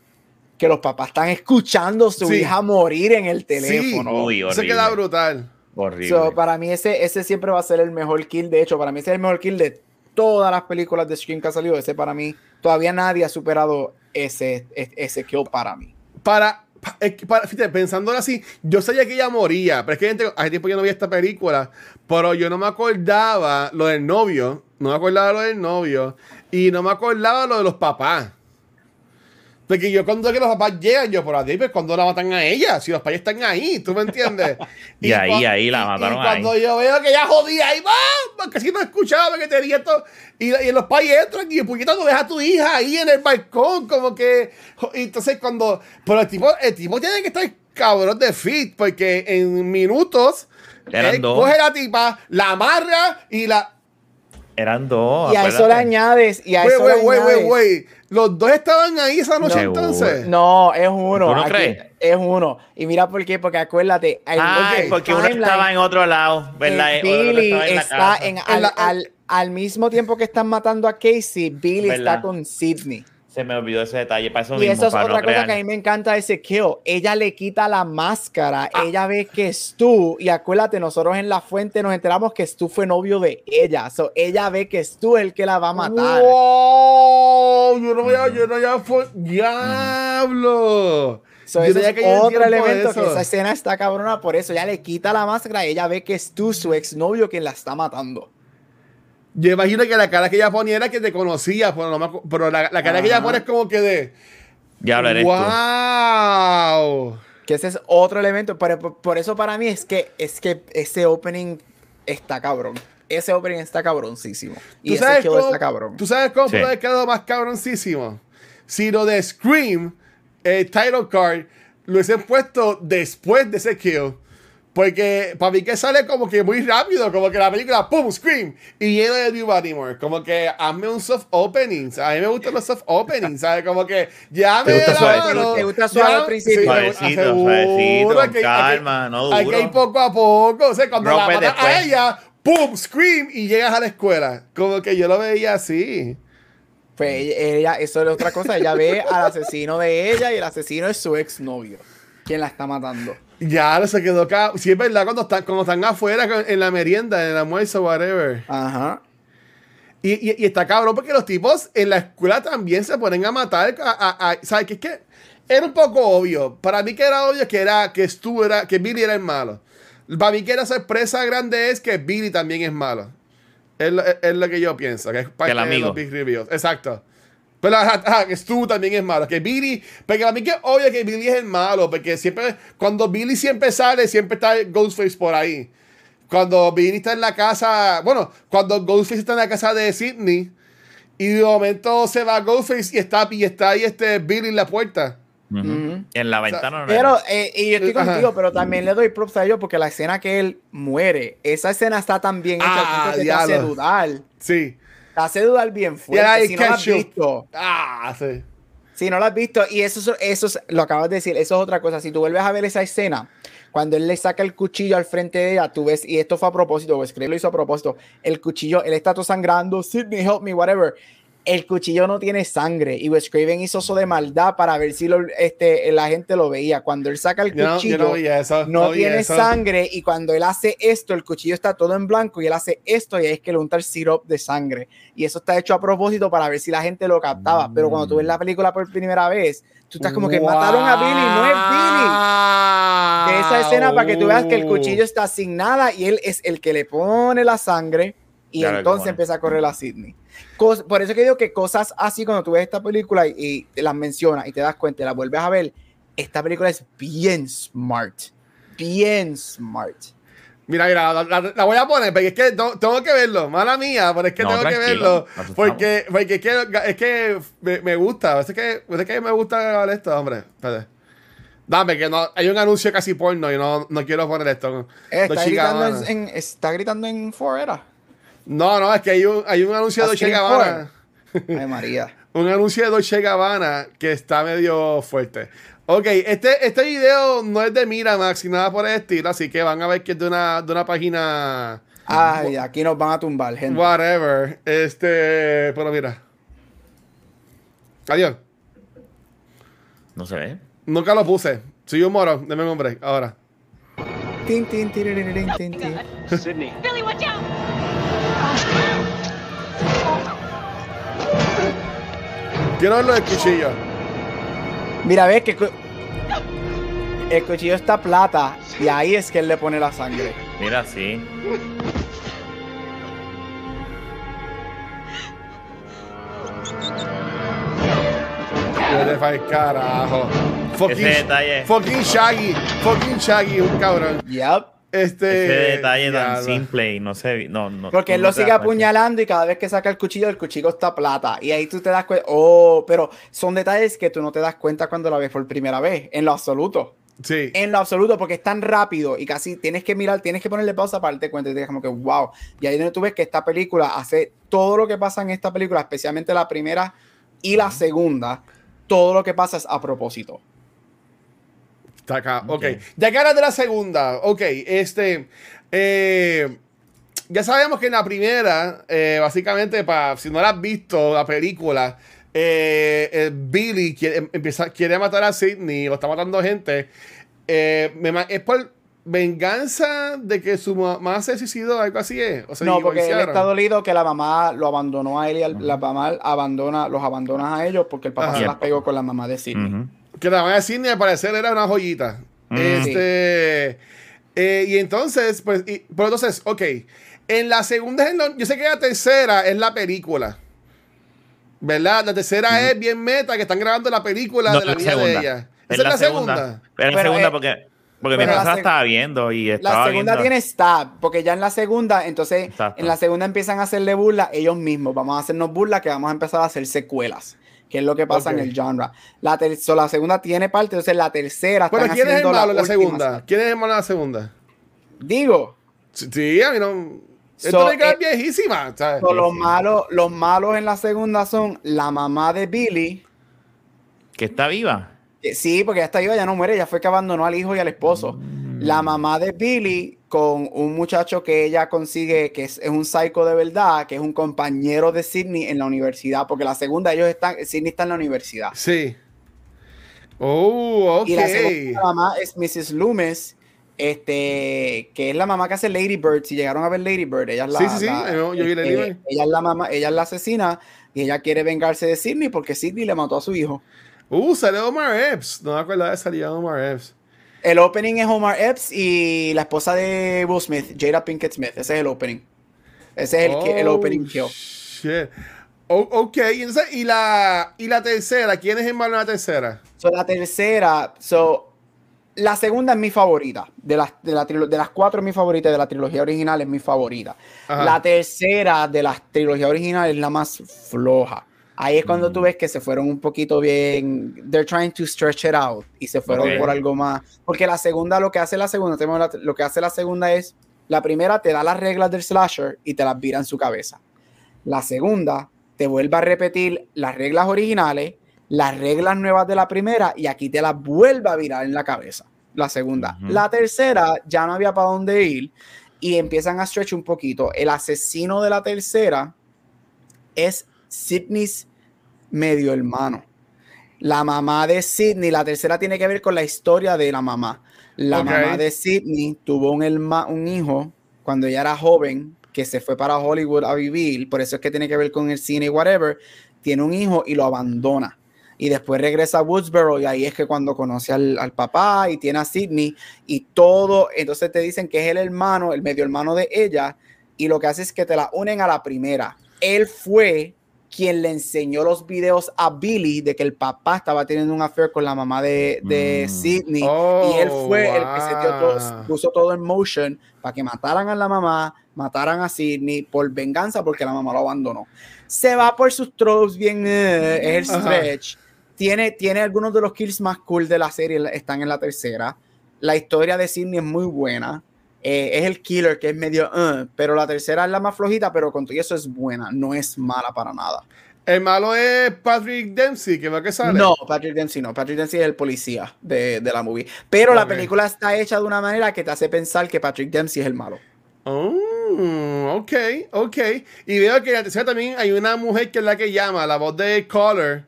Speaker 1: que los papás están escuchando a su
Speaker 3: Sí.
Speaker 1: hija morir en el
Speaker 3: Sí.
Speaker 1: teléfono
Speaker 2: Uy,
Speaker 3: Eso queda brutal.
Speaker 2: Horrible.
Speaker 1: So, para mí ese, ese siempre va a ser el mejor kill de hecho para mí ese es el mejor kill de todas las películas de Scream que ha salido ese para mí todavía nadie ha superado ese, ese, ese para mí
Speaker 3: Para, para- fíjate, pensándolo así, yo sabía que ella moría, pero es que gente, hace tiempo yo no vi esta película, pero yo no me acordaba lo del novio, no me acordaba lo del novio, y no me acordaba lo de los papás. Porque yo cuando que los papás llegan, yo por ahí, pues cuando la matan a ella, si los papás están ahí, ¿tú me entiendes?
Speaker 2: Y ahí,
Speaker 3: cua-
Speaker 2: ahí la
Speaker 3: y-
Speaker 2: mataron
Speaker 3: Y cuando
Speaker 2: ahí.
Speaker 3: yo veo que ella jodía ahí, va, casi no escuchaba que tenía esto, y, y los papás entran y puñeta, tú dejas a tu hija ahí en el balcón, como que, y entonces cuando, pero el tipo, el tipo tiene que estar cabrón de fit, porque en minutos,
Speaker 2: Eran
Speaker 3: él
Speaker 2: dos.
Speaker 3: coge la tipa, la amarra y la,
Speaker 2: Eran dos.
Speaker 1: y a eso le añades y a
Speaker 3: Güey,
Speaker 1: eso
Speaker 3: güey,
Speaker 1: le
Speaker 3: güey, güey,
Speaker 1: añades-
Speaker 3: güey. Los dos estaban ahí esa noche
Speaker 2: No.
Speaker 3: entonces.
Speaker 1: No, es uno.
Speaker 2: ¿Tú no
Speaker 1: Aquí-
Speaker 2: crees?
Speaker 1: Es uno. Y mira por qué, porque acuérdate. el-
Speaker 2: Ay,
Speaker 1: ok,
Speaker 2: porque uno estaba en otro lado, ¿verdad?
Speaker 1: eh,
Speaker 2: El
Speaker 1: Billy
Speaker 2: en
Speaker 1: está
Speaker 2: casa.
Speaker 1: en,
Speaker 3: En
Speaker 1: al,
Speaker 3: la-
Speaker 1: al- al mismo tiempo que están matando a Casey, Billy
Speaker 2: ¿Verdad?
Speaker 1: está con Sidney.
Speaker 2: Se me olvidó ese detalle. Para eso
Speaker 1: Y
Speaker 2: mismo,
Speaker 1: eso es
Speaker 2: para
Speaker 1: otra
Speaker 2: no
Speaker 1: cosa
Speaker 2: crear.
Speaker 1: que a mí me encanta de ese kill. Ella le quita la máscara,
Speaker 2: Ah.
Speaker 1: ella ve que Stu, y acuérdate, nosotros en la fuente nos enteramos que Stu fue novio de ella. So, ella ve que Stu es el que la va a matar.
Speaker 3: Wow, yo no había, yo no había fue, diablo.
Speaker 1: So,
Speaker 3: Yo
Speaker 1: eso es
Speaker 3: que
Speaker 1: otro elemento
Speaker 3: eso.
Speaker 1: que esa escena está cabrona por eso. Ya le quita la máscara y ella ve que es tú, su exnovio, quien la está matando.
Speaker 3: Yo imagino que la cara que ella ponía era que te conocía, pero, no me pero la, la cara que ella pone es como que de.
Speaker 2: Ya tú.
Speaker 3: ¡Wow!
Speaker 1: Que ese es otro elemento. Por, por eso para mí es que, es que ese opening está cabrón. Ese opening está cabroncísimo. Y
Speaker 3: ¿Tú
Speaker 1: ese
Speaker 3: sabes, cómo,
Speaker 1: está cabrón.
Speaker 3: ¿Tú sabes cómo
Speaker 2: Sí.
Speaker 3: puede haber quedado más cabroncísimo? Si lo de Scream, el title card, lo hubiesen puesto después de ese kill. Porque para mí que sale como que muy rápido, como que la película, ¡pum! Scream. Y lleno de Drew Barrymore. Como que hazme un soft opening. A mí me gustan los soft openings, ¿sabes? Como que ya
Speaker 2: ¿Te
Speaker 3: me
Speaker 2: gusta
Speaker 3: la
Speaker 2: suavecito?
Speaker 3: mano,
Speaker 1: ¿Te gusta suave al principio?
Speaker 3: sí,
Speaker 2: Suavecito,
Speaker 3: seguro,
Speaker 2: calma, no duro.
Speaker 3: hay poco a poco. O sea, cuando la matan a ella, ¡pum! Scream. Y llegas a la escuela. Como que yo lo veía así.
Speaker 1: Pues ella, ella- eso es otra cosa. Ella ve al asesino de ella y el asesino es su exnovio. Quien la está matando.
Speaker 3: Ya, se quedó acá. Sí, es verdad, cuando están, cuando están afuera en la merienda, en el almuerzo, whatever.
Speaker 1: Ajá.
Speaker 3: Y, y- y está cabrón porque los tipos en la escuela también se ponen a matar. A, a- a- ¿Sabes qué? Es que era un poco obvio. Para mí que era obvio que era que Stu era, que Billy era el malo. Para mí que la sorpresa grande es que Billy también es malo. Es lo, es- es lo que yo pienso. Que es parte
Speaker 2: el
Speaker 3: de
Speaker 2: amigo.
Speaker 3: los big reveals. Exacto. Pero ajá, ajá, que Stu también es malo. Que Billy, porque para mí que es obvio que Billy es el malo. Porque siempre, cuando Billy siempre sale, siempre está Ghostface por ahí. Cuando Billy está en la casa, bueno, cuando Ghostface está en la casa de Sidney y de momento se va Ghostface y está, y está ahí este Billy en la puerta.
Speaker 2: En la ventana no
Speaker 1: Pero, eh, y yo estoy
Speaker 3: Ajá.
Speaker 1: contigo, pero también le doy props a ellos porque la escena que él muere, esa escena está tan bien hecha
Speaker 3: Ah,
Speaker 1: que te hace dudar.
Speaker 3: Sí.
Speaker 1: Te hace dudar bien fuerte. Si no la has visto,
Speaker 3: Ah, sí.
Speaker 1: si no la has visto, y eso, es- eso es- lo acabas de decir, eso es otra cosa. Si tú vuelves a ver esa escena, cuando él le saca el cuchillo al frente de ella, tú ves, y esto fue a propósito, o Screen lo hizo a propósito, el cuchillo, él está todo sangrando, Sidney, help me, whatever. El cuchillo no tiene sangre y Wes Craven hizo eso de maldad para ver si lo- este, la gente lo veía. Cuando él saca el cuchillo,
Speaker 3: no eso.
Speaker 1: no tiene
Speaker 3: eso.
Speaker 1: sangre y cuando él hace esto, el cuchillo está todo en blanco y él hace esto y ahí es que le unta el syrup de sangre. Y eso está hecho a propósito para ver si la gente lo captaba. Pero cuando tú ves la película por primera vez, tú estás como que mataron a Billy, no es Billy. De esa escena para que tú veas que el cuchillo está sin nada y él es el que le pone la sangre y
Speaker 2: Claro,
Speaker 1: entonces empieza a correr a Sidney. Cos- por eso que digo que cosas así cuando tú ves esta película y, y te las mencionas y te das cuenta y las vuelves a ver, esta película es bien smart. Bien smart.
Speaker 3: Mira, mira, la, la- la voy a poner, porque es que tengo que verlo. Mala mía, pero es que
Speaker 2: No,
Speaker 3: tengo que verlo. Porque, porque es que, es que me, me gusta. A veces que, a veces que me gusta ver esto, hombre. Espérate. Dame, que no, hay un anuncio casi porno y no, no quiero poner esto.
Speaker 1: Eh, está, gritando en, en- está gritando en Forera.
Speaker 3: No, no, es que hay un, hay un anuncio de
Speaker 1: ¿A
Speaker 3: Dolce Gabbana.
Speaker 1: Ay, María.
Speaker 3: Un anuncio de Dolce Gabbana que está medio fuerte. Ok, este, este video no es de Miramax ni nada por el estilo, así que van a ver que es de una, de una página
Speaker 1: Ay, aquí nos van a tumbar, gente.
Speaker 3: whatever. Este, pero mira. Adiós.
Speaker 2: No se ve.
Speaker 3: Nunca lo puse. Soy un moro, deme un hombre, ahora.
Speaker 1: Tin, tin, tiriririn, tin, tin.
Speaker 4: Sydney.
Speaker 5: Billy, watch out!
Speaker 3: Quiero verlo del cuchillo.
Speaker 1: Mira, ves que el cuchillo está plata y ahí es que él le pone la sangre.
Speaker 2: Mira, sí.
Speaker 3: Vete pa'l carajo. Fucking,
Speaker 2: Ese detalle.
Speaker 3: fucking Shaggy. Fucking Shaggy, un cabrón.
Speaker 1: Yep.
Speaker 3: Este.
Speaker 2: Ese detalle tan simple y no sé. No, no,
Speaker 1: Porque él
Speaker 2: no
Speaker 1: lo sigue apuñalando y cada vez que saca el cuchillo, el cuchillo está plata. Y ahí tú te das cuenta. Oh, pero son detalles que tú no te das cuenta cuando la ves por primera vez, en lo absoluto.
Speaker 3: Sí.
Speaker 1: En lo absoluto, porque es tan rápido y casi tienes que mirar, tienes que ponerle pausa para darte cuenta y te como que wow. Y ahí es donde tú ves que esta película hace todo lo que pasa en esta película, especialmente la primera y la segunda, todo lo que pasa es a propósito.
Speaker 3: Está acá. Ok.
Speaker 2: Ok.
Speaker 3: Ya que hablas de la segunda. Ok. Este. eh, ya sabemos que en la primera, eh, básicamente, para si no la has visto, la película, eh, eh, Billy quiere, em- empieza, quiere matar a Sidney o está matando gente. eh, me es por venganza de que su mamá se suicidó, algo así es. O
Speaker 1: no, porque él está dolido que la mamá lo abandonó a él y la mamá abandona, los abandona a ellos porque el papá
Speaker 3: Ajá.
Speaker 1: se las pegó con la mamá de Sidney.
Speaker 3: Que la mamá de Sidney al parecer era una joyita.
Speaker 2: Mm.
Speaker 3: Este. eh, y entonces, pues, y, pero entonces, ok. En la segunda, es lo- yo sé que la tercera es la película. ¿Verdad? La tercera es bien meta, que están grabando la película
Speaker 2: No,
Speaker 3: de la
Speaker 2: la
Speaker 3: vida de
Speaker 2: segunda.
Speaker 3: ella.
Speaker 2: Es
Speaker 3: Esa
Speaker 2: la segunda. Pero la
Speaker 1: Pero,
Speaker 2: segunda
Speaker 1: eh,
Speaker 2: porque, porque mi
Speaker 1: la
Speaker 2: esposa la
Speaker 1: seg-
Speaker 2: estaba viendo y estaba
Speaker 1: La segunda
Speaker 2: viendo.
Speaker 1: tiene stab, porque ya en la segunda, entonces,
Speaker 2: Exacto.
Speaker 1: en la segunda empiezan a hacerle burla ellos mismos. Vamos a hacernos burla que vamos a empezar a hacer secuelas, que es lo que pasa en el genre. La, ter- so, la segunda tiene parte, entonces la tercera.
Speaker 3: Pero
Speaker 1: están
Speaker 3: ¿quién es el
Speaker 1: haciendo
Speaker 3: malo en la
Speaker 1: última
Speaker 3: segunda? ¿Quién es el malo en la segunda?
Speaker 1: Digo,
Speaker 3: Sí, sí, a mí no.
Speaker 1: So, eh,
Speaker 3: es viejísima. ¿sabes?
Speaker 1: so, los, malos, los malos en la segunda son la mamá de Billy.
Speaker 2: Que está viva.
Speaker 1: Sí, porque ya está viva, ya no muere, ya fue que abandonó al hijo y al esposo.
Speaker 2: Mm.
Speaker 1: La mamá de Billy con un muchacho que ella consigue, que es, es un psycho de verdad, que es un compañero de Sidney en la universidad, porque la segunda ellos están, Sidney está en la universidad.
Speaker 3: Sí. Oh, ok.
Speaker 1: Y la segunda mamá es Mrs. Loomis, este, que es la mamá que hace Lady Bird. Si llegaron a ver Lady Bird, ella es la,
Speaker 3: Sí, sí, sí, yo-
Speaker 1: este, ella es la mamá, ella es la asesina y ella quiere vengarse de Sidney porque Sidney le mató a su hijo.
Speaker 3: Uh, salió Omar Epps. No me acuerdo de salir Omar Epps.
Speaker 1: El opening es Omar Epps y la esposa de Will Smith, Jada Pinkett Smith. Ese es el opening. Ese es el, que- el
Speaker 3: Oh,
Speaker 1: opening kill.
Speaker 3: Shit. O- ok, y, la, y la tercera, ¿quién es el malo en la tercera?
Speaker 1: So, la tercera, so, la segunda es mi favorita. De las, de, la de las cuatro es mi favorita, de la trilogía original es mi favorita.
Speaker 3: Ajá.
Speaker 1: La tercera de la trilogía original es la más floja. Ahí es cuando tú
Speaker 2: Mm.
Speaker 1: ves que se fueron un poquito bien, they're trying to stretch it out y se fueron por algo más. Porque la segunda, lo que hace la segunda, lo que hace la segunda es, la primera te da las reglas del slasher y te las vira en su cabeza. La segunda te vuelve a repetir las reglas originales, las reglas nuevas de la primera y aquí te las vuelve a virar en la cabeza. La segunda. La tercera ya no había para dónde ir y empiezan a stretch un poquito. El asesino de la tercera es Sidney's medio hermano. La mamá de Sidney, la tercera tiene que ver con la historia de la mamá. La mamá de Sidney tuvo un, herma- un hijo cuando ella era joven que se fue para Hollywood a vivir, por eso es que tiene que ver con el cine y whatever. Tiene un hijo y lo abandona. Y después regresa a Woodsboro y ahí es que cuando conoce al, al papá y tiene a Sidney y todo, entonces te dicen que es el hermano, el medio hermano de ella y lo que hace es que te la unen a la primera. Él fue quien le enseñó los videos a Billy de que el papá estaba teniendo un affair con la mamá de, de
Speaker 2: Mm.
Speaker 1: Sidney
Speaker 3: Oh,
Speaker 1: y él fue el que se dio todo-
Speaker 3: wow.
Speaker 1: puso todo en motion para que mataran a la mamá, mataran a Sidney por venganza porque la mamá lo abandonó. Se va por sus tropes bien, eh, es el
Speaker 3: Ajá.
Speaker 1: stretch. Tiene, tiene algunos de los kills más cool de la serie, están en la tercera. La historia de Sidney es muy buena. Eh, es el killer que es medio, uh, pero la tercera es la más flojita, pero con todo eso es buena, no es mala para nada.
Speaker 3: El malo es Patrick Dempsey, que va que sale.
Speaker 1: No, Patrick Dempsey no. Patrick Dempsey es el policía de, de la movie. Pero la película está hecha de una manera que te hace pensar que Patrick Dempsey es el malo.
Speaker 3: Oh, ok, ok. Y veo que en la tercera también hay una mujer que es la que llama, la voz de Caller.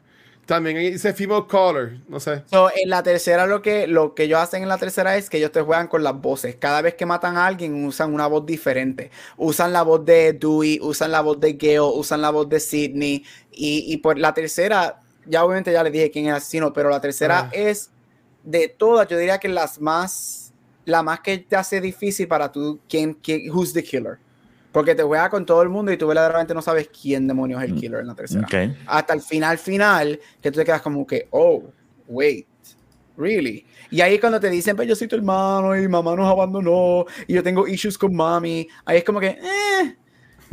Speaker 3: También dice female caller, no sé.
Speaker 1: So, en la tercera lo que, lo que ellos hacen en la tercera es que ellos te juegan con las voces. Cada vez que matan a alguien usan una voz diferente. Usan la voz de Dewey, usan la voz de Gale, usan la voz de Sidney. Y, y por la tercera, ya obviamente ya les dije quién es el asesino, pero la tercera
Speaker 3: Ah.
Speaker 1: es de todas, yo diría que las más, la más que te hace difícil para tú, quién, quién, who's the killer. Porque te juega con todo el mundo y tú verdaderamente no sabes quién demonios es el killer en la tercera hasta el final final, que tú te quedas como que, oh, wait, really. Y ahí cuando te dicen, pues yo soy tu hermano y mamá nos abandonó y yo tengo issues con mami, ahí es como que, eh.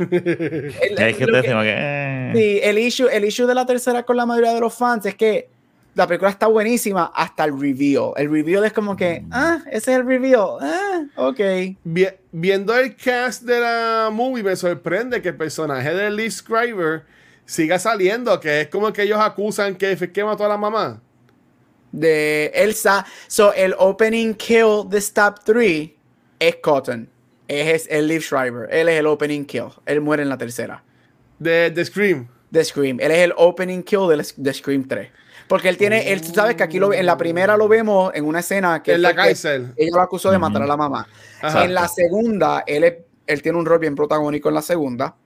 Speaker 1: El,
Speaker 2: que
Speaker 1: que,
Speaker 2: eh.
Speaker 1: sí, el issue, el issue de la tercera con la mayoría de los fans es que la película está buenísima hasta el reveal. El reveal es como que, ah, ese es el reveal. Ah, ok.
Speaker 3: Vi- viendo el cast de la movie, me sorprende que el personaje de Lee Scriber siga saliendo, que es como que ellos acusan que que mató a la mamá.
Speaker 1: de Elsa. So, el opening kill de Stab 3 es Cotton. Es el Liv Schreiber. Él es el opening kill. Él muere en la tercera.
Speaker 3: De, de Scream.
Speaker 1: De Scream. Él es el opening kill de, de Scream 3. Porque él tiene, él, tú sabes que aquí lo, en la primera lo vemos en una escena que
Speaker 3: En la cárcel.
Speaker 1: ella lo acusó de matar a la mamá.
Speaker 3: Ajá.
Speaker 1: En la segunda, él, es- él tiene un rol bien protagónico en la segunda.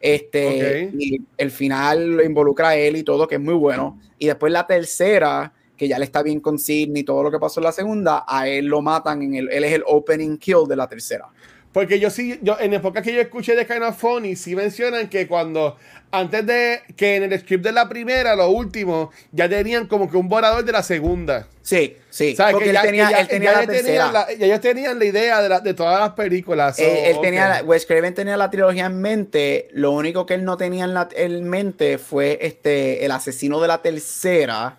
Speaker 1: Este, y el final lo involucra a él y todo, que es muy bueno. Y después la tercera, que ya le está bien con Sidney, todo lo que pasó en la segunda, a él lo matan en el, él es el opening kill de la tercera.
Speaker 3: Porque yo sí, yo en el podcast que yo escuché de Kind of Funny, sí mencionan que cuando, antes de que en el script de la primera, lo último, ya tenían como que un borrador de la segunda.
Speaker 1: Sí, sí.
Speaker 3: ¿Sabes?
Speaker 1: porque
Speaker 3: Que
Speaker 1: él
Speaker 3: ya,
Speaker 1: tenía,
Speaker 3: que ya-
Speaker 1: él tenía
Speaker 3: ya
Speaker 1: la
Speaker 3: ellos tenían
Speaker 1: tercera.
Speaker 3: la- ya ellos tenían la idea de, la- de todas las películas. so,
Speaker 1: Eh, él
Speaker 3: ok.
Speaker 1: tenía Wes Craven tenía la trilogía en mente. Lo único que él no tenía en, la, en mente fue este el asesino de la tercera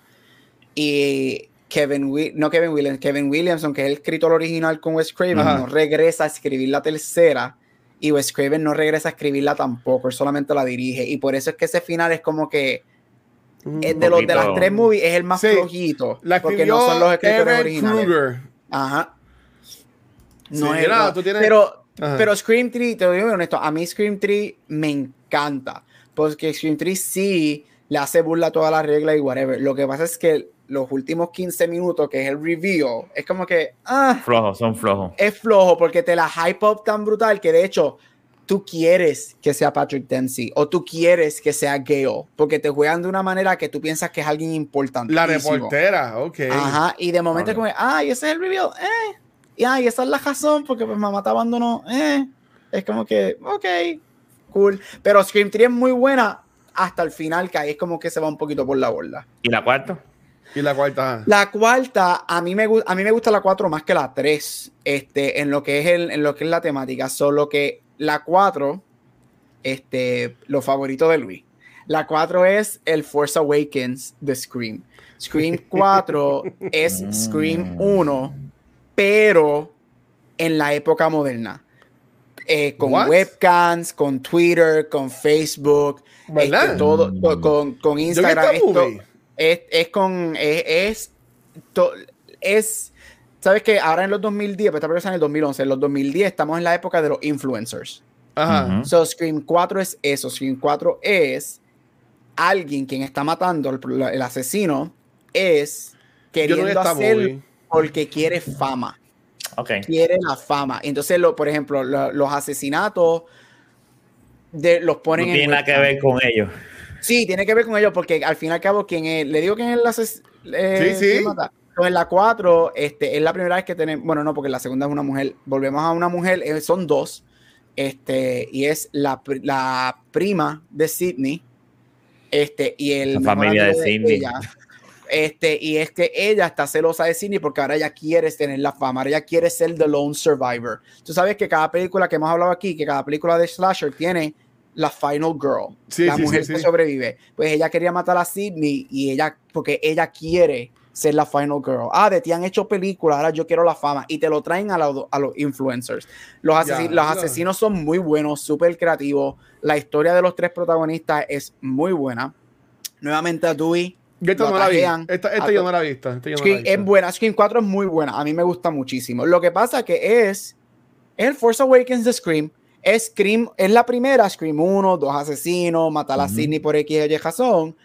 Speaker 1: y Kevin Wi- no Kevin Williams, Kevin Williamson, que es el escritor original con Wes Craven,
Speaker 3: Ajá.
Speaker 1: no regresa a escribir la tercera y Wes Craven no regresa a escribirla tampoco, él solamente la dirige y por eso es que ese final es como que
Speaker 3: Mm.
Speaker 1: es de los de las tres movies es el más
Speaker 3: Sí.
Speaker 1: flojito
Speaker 3: La
Speaker 1: porque no son los escritores
Speaker 3: Evan
Speaker 1: originales.
Speaker 3: Kruger.
Speaker 1: Ajá.
Speaker 3: Sí,
Speaker 1: No es,
Speaker 3: tú tienes-
Speaker 1: Pero,
Speaker 3: Ajá.
Speaker 1: pero Scream 3, te lo digo honesto, a mí Scream 3 me encanta. Porque Scream 3 sí le hace burla a todas las reglas y whatever. Lo que pasa es que los últimos 15 minutos, que es el review, es como que ah,
Speaker 2: Flojos, son flojos.
Speaker 1: es flojo porque te la hype up tan brutal que de hecho tú quieres que sea Patrick Dempsey o tú quieres que sea Gale porque te juegan de una manera que tú piensas que es alguien importante.
Speaker 3: La reportera, ok.
Speaker 1: Ajá, y de momento es como, ay, ese es el reveal, eh. Y ay, esa es la razón, porque pues mamá te abandonó, eh. Es como que, ok, cool. Pero Scream 3 es muy buena hasta el final, que ahí es como que se va un poquito por la borda.
Speaker 2: ¿Y la cuarta?
Speaker 3: Y la cuarta.
Speaker 1: La cuarta, a mí me, a mí me gusta la 4 más que la 3, este, en, lo que es el, en lo que es la temática. Solo que la 4, este, los favoritos de Luis. La 4 es el Force Awakens de Scream. Scream 4 es Scream 1, pero en la época moderna. Eh, con
Speaker 3: What?
Speaker 1: webcams, con Twitter, con Facebook, este, todo, to- con, con Instagram. Esto-. Es, es con. Es. es, to- es- ¿Sabes que Ahora en los 2010, pues esta película en el 2011, en los 2010 estamos en la época de los influencers.
Speaker 3: Ajá.
Speaker 1: So, Scream 4 es eso. Scream 4 es alguien quien está matando, el, el asesino es
Speaker 3: no
Speaker 1: queriendo
Speaker 3: esta
Speaker 1: hacer
Speaker 3: movie.
Speaker 1: porque quiere fama.
Speaker 2: Ok.
Speaker 1: Quiere la fama. Entonces, lo, por ejemplo, lo- los asesinatos de, los
Speaker 2: No
Speaker 1: ponen en
Speaker 2: tiene nada que ver con ellos.
Speaker 1: Sí, tiene que ver con ellos porque al fin y al cabo, quien es, le digo quién es el asesino.
Speaker 3: Sí, sí.
Speaker 1: en la 4, este, es la primera vez que tenemos, bueno, no, porque la segunda es una mujer. Volvemos a una mujer, eh, son dos. Este, y es la, la prima de Sidney. Este, y el
Speaker 2: La familia de Sidney.
Speaker 1: ella. Este, y es que ella está celosa de Sidney porque ahora ella quiere tener la fama, ahora ella quiere ser the lone survivor. Tú sabes que cada película que hemos hablado aquí, que cada película de Slasher tiene la final girl,
Speaker 3: Sí,
Speaker 1: la
Speaker 3: sí,
Speaker 1: mujer
Speaker 3: sí,
Speaker 1: que sobrevive. Pues ella quería matar a Sidney y ella, porque ella quiere ser la final girl. Ah, de ti han hecho películas, ahora yo quiero la fama. Y te lo traen a, los- a los influencers. Los, asesi-
Speaker 3: Ya,
Speaker 1: los asesinos son muy buenos, súper creativos. La historia de los tres protagonistas es muy buena. Nuevamente a Dewey.
Speaker 3: Esta no la vi. Esta, esta yo no la he visto. Esta yo no la he
Speaker 1: Scream
Speaker 3: visto.
Speaker 1: es buena. Scream 4 es muy buena. A mí me gusta muchísimo. Lo que pasa que es, es el Force Awakens de Scream. Es Scream, es la primera, Scream 1, dos asesinos, matar a
Speaker 2: Ujú.
Speaker 1: Sidney por X Y razón.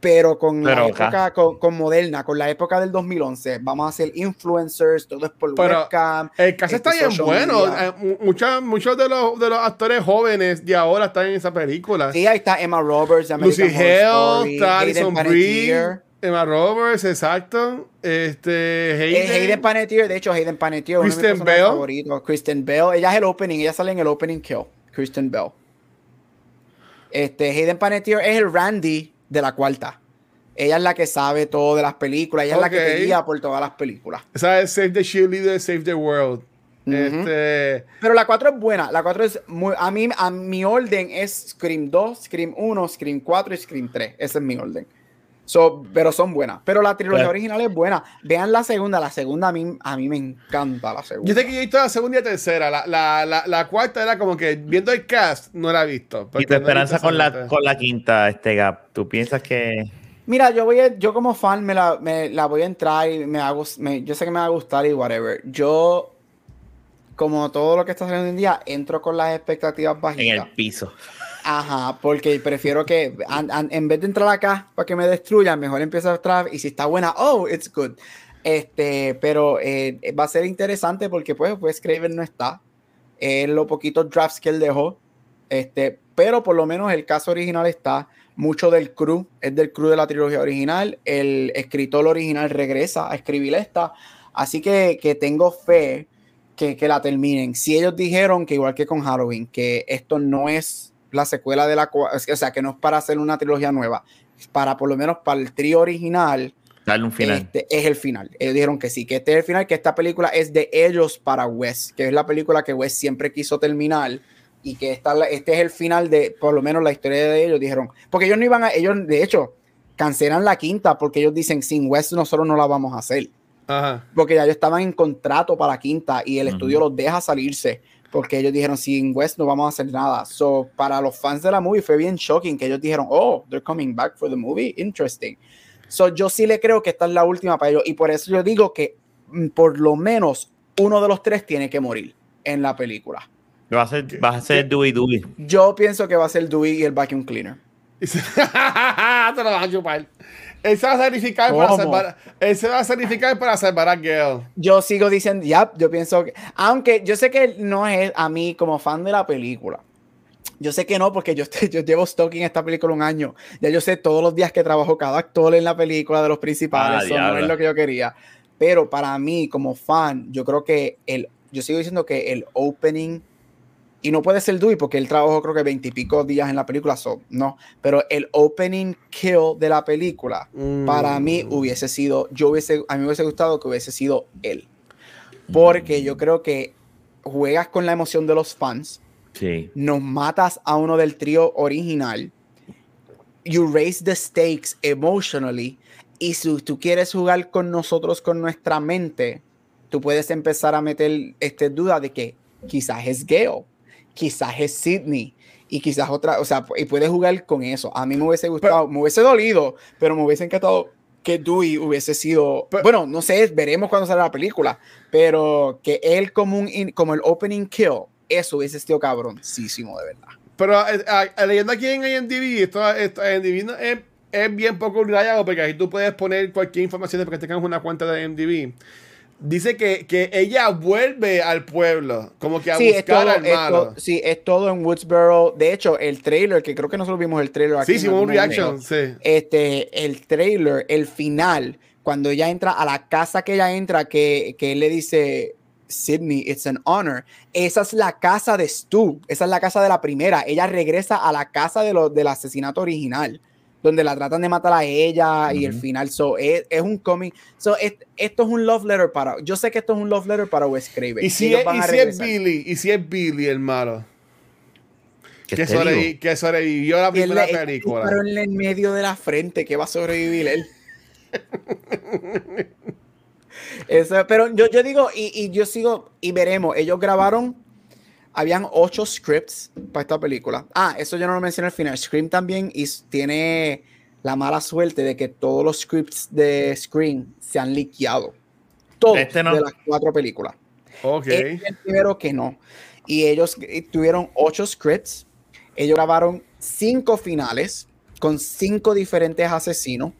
Speaker 1: Pero con
Speaker 2: Pero
Speaker 1: la
Speaker 2: acá-
Speaker 1: época, con, con moderna, con la época del 2011, vamos a hacer influencers, todo es por
Speaker 3: Pero
Speaker 1: webcam.
Speaker 3: El caso está
Speaker 1: este,
Speaker 3: bien bueno. Eh, mu- mucha- muchos de los, de los actores jóvenes de ahora están en esa película.
Speaker 1: Sí, ahí está Emma Roberts,
Speaker 3: Lucy
Speaker 1: American Horror
Speaker 3: Hale,
Speaker 1: Story,
Speaker 3: Alison
Speaker 1: Panettiere.
Speaker 3: Emma Roberts, exacto. Este,
Speaker 1: Es
Speaker 3: Hayden.
Speaker 1: Hayden Panettiere, de hecho, Hayden Panettiere, uno de mis
Speaker 3: Kristen Bell.
Speaker 1: favoritos. Kristen Bell, ella es el opening, ella sale en el opening kill. Kristen Bell. Este, Hayden Panettiere es el Randy de la cuarta. Ella es la que sabe todo de las películas, ella es la que te guía por todas las películas.
Speaker 3: Esa es Save the Cheerleader, Save the World. Este,
Speaker 1: Pero la 4 es buena, la 4 es muy, a mí, a mi orden es Scream 2, Scream 1, Scream 4 y Scream 3. Ese es mi orden. So, pero son buenas. Pero la trilogía original es buena. Vean la segunda, la segunda a mí, a mí me encanta la segunda.
Speaker 3: yo sé que yo he visto la segunda y la tercera. La, la, la, la cuarta era como que viendo el cast, no la he visto.
Speaker 2: ¿Y tu esperanza con la, con la quinta, este Gap? ¿Tú piensas que.?
Speaker 1: Mira, yo voy a- yo como fan me la, me la voy a entrar y me hago, me- yo sé que me va a gustar y whatever. Yo, como todo lo que está saliendo hoy en día, entro con las expectativas
Speaker 2: En
Speaker 1: bajitas.
Speaker 2: el piso.
Speaker 1: Ajá, porque prefiero que en vez de entrar acá para que me destruyan, mejor empiezo atrás y si está buena, oh, it's good. Este, pero eh, va a ser interesante porque pues, pues Craven no está. Es lo poquitos drafts que él dejó. Este, pero por lo menos el caso original está. Mucho del crew es del crew de la trilogía original. El escritor original regresa a escribir esta. Así que, que tengo fe que, que la terminen. Si ellos dijeron que igual que con Halloween, que esto no es la secuela de la... O sea, que no es para hacer una trilogía nueva. Para por lo menos para el trío original,
Speaker 2: Darle un final.
Speaker 1: este es el final. Ellos dijeron que sí, que este es el final, que esta película es de ellos para Wes, que es la película que Wes siempre quiso terminar y que esta, la- este es el final de, por lo menos la historia de ellos, dijeron, porque ellos no iban a, ellos de hecho cancelan la quinta porque ellos dicen, sin Wes nosotros no la vamos a hacer,
Speaker 3: Ajá.
Speaker 1: porque ya ellos estaban en contrato para la quinta y el estudio los deja salirse. Porque ellos dijeron, sin West no vamos a hacer nada. So, para los fans de la movie fue bien shocking que ellos dijeron, oh, they're coming back for the movie. Interesting. So, yo sí le creo que esta es la última para ellos. Y por eso yo digo que mm, por lo menos uno de los tres tiene que morir en la película.
Speaker 2: Va a ser, vas a ser Dewey Dewey.
Speaker 1: Yo pienso que va a ser Dewey y el vacuum cleaner.
Speaker 3: Se- Te lo vas a chupar. Él se va a sacrificar para
Speaker 1: ¿Cómo?
Speaker 3: salvar. Él se va a sacrificar para salvar a Gale.
Speaker 1: Yo sigo diciendo, ya, yo pienso que, aunque yo sé que no es a mí como fan de la película. Yo sé que no, porque yo, estoy- yo llevo stalking esta película un año. Ya yo sé todos los días que trabajo cada actor en la película de los principales.
Speaker 2: Ah,
Speaker 1: eso no es lo que yo quería. Pero para mí, como fan, yo creo que el, yo sigo diciendo que el opening, y no puede ser Dewey porque él trabajó creo que veintipico días en la película, so, no. Pero el opening kill de la película,
Speaker 3: Mm.
Speaker 1: para mí hubiese sido, yo hubiese, a mí me hubiese gustado que hubiese sido él. Porque yo creo que juegas con la emoción de los fans,
Speaker 2: Sí.
Speaker 1: nos matas a uno del trío original you raise the stakes emotionally. Y si tú quieres jugar con nosotros, con nuestra mente, tú puedes empezar a meter este duda de que quizás es Gale, quizás es Sidney, y quizás otra, o sea, y puedes jugar con eso. A mí me hubiese gustado, me hubiese dolido, pero me hubiese encantado que Dewey hubiese sido, bueno, no sé, veremos cuando salga la película, pero que él como, un, como el opening kill, eso hubiese sido cabroncísimo, de verdad.
Speaker 3: Pero eh, leyendo aquí en IMDb, esto, esto IMDb es, es, bien poco detallado porque ahí tú puedes poner cualquier información para que tengas una cuenta de IMDb. Dice que, que, ella vuelve al pueblo, como que a buscar al malo.
Speaker 1: sí, es todo en Woodsboro. De hecho, el trailer, que creo que nosotros vimos el trailer
Speaker 3: aquí. Sí, hicimos un reaction, sí.
Speaker 1: Este, el trailer, el final, cuando ella entra a la casa que ella entra, que, que él le dice, Sydney, it's an honor. Esa es la casa de Stu, esa es la casa de la primera. Ella regresa a la casa de lo, del asesinato original donde la tratan de matar a ella y el final so, es, es un cómic so, esto es un love letter para yo sé que esto es un love letter para Wes Craven.
Speaker 3: Y si, es, y si es Billy y si es Billy el malo que, que sobrevivió la primera película.
Speaker 1: pero en el medio de la frente que va a sobrevivir él Eso, pero yo, yo digo y, y yo sigo y veremos ellos grabaron habían ocho scripts para esta película. Ah, eso yo no lo mencioné al final. Scream también tiene la mala suerte de que todos los scripts de Scream se han liqueado. Todos este de las cuatro películas.
Speaker 3: Ok.
Speaker 1: Este el primero que no. Y ellos tuvieron ocho scripts. Ellos grabaron cinco finales con cinco diferentes asesinos.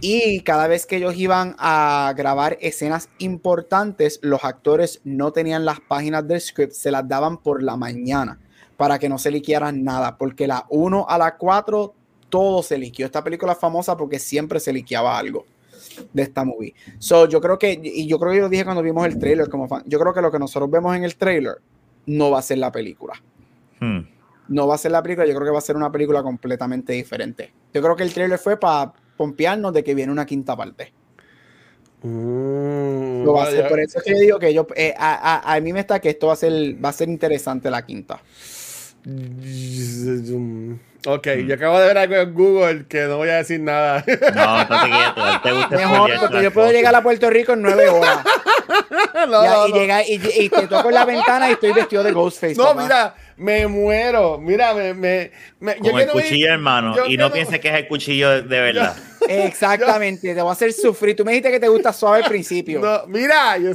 Speaker 1: Y cada vez que ellos iban a grabar escenas importantes, los actores no tenían las páginas del script, se las daban por la mañana para que no se liquearan nada, porque la 1 a la 4 todo se liqueó. Esta película es famosa porque siempre se liqueaba algo de esta movie. So, yo creo que, y yo creo que lo dije cuando vimos el trailer como fan, yo creo que lo que nosotros vemos en el trailer no va a ser la película. Hmm. No va a ser la película, yo creo que va a ser una película completamente diferente. Yo creo que el trailer fue para pompearnos de que viene una quinta parte.
Speaker 3: Mm,
Speaker 1: Por eso es que yo digo que yo, eh, a, a, a, mí me está que esto va a ser, va a ser interesante la quinta.
Speaker 3: Ok, mm. yo acabo de ver algo en Google que no voy a decir nada.
Speaker 2: No, no te quieto, te gusta
Speaker 1: Mejor, porque yo puedo llegar a Puerto Rico en nueve horas. no, ya, no, y, no. Llega, y, y, te toco en la ventana y estoy vestido de Ghostface.
Speaker 3: No, papá. mira, me muero. Mira, me. me, me
Speaker 2: Con el cuchillo, ir, hermano. Y no pienses que es el cuchillo de verdad.
Speaker 1: Exactamente, yo, te voy a hacer sufrir. Tú me dijiste que te gusta suave al principio.
Speaker 3: No, mira, yo,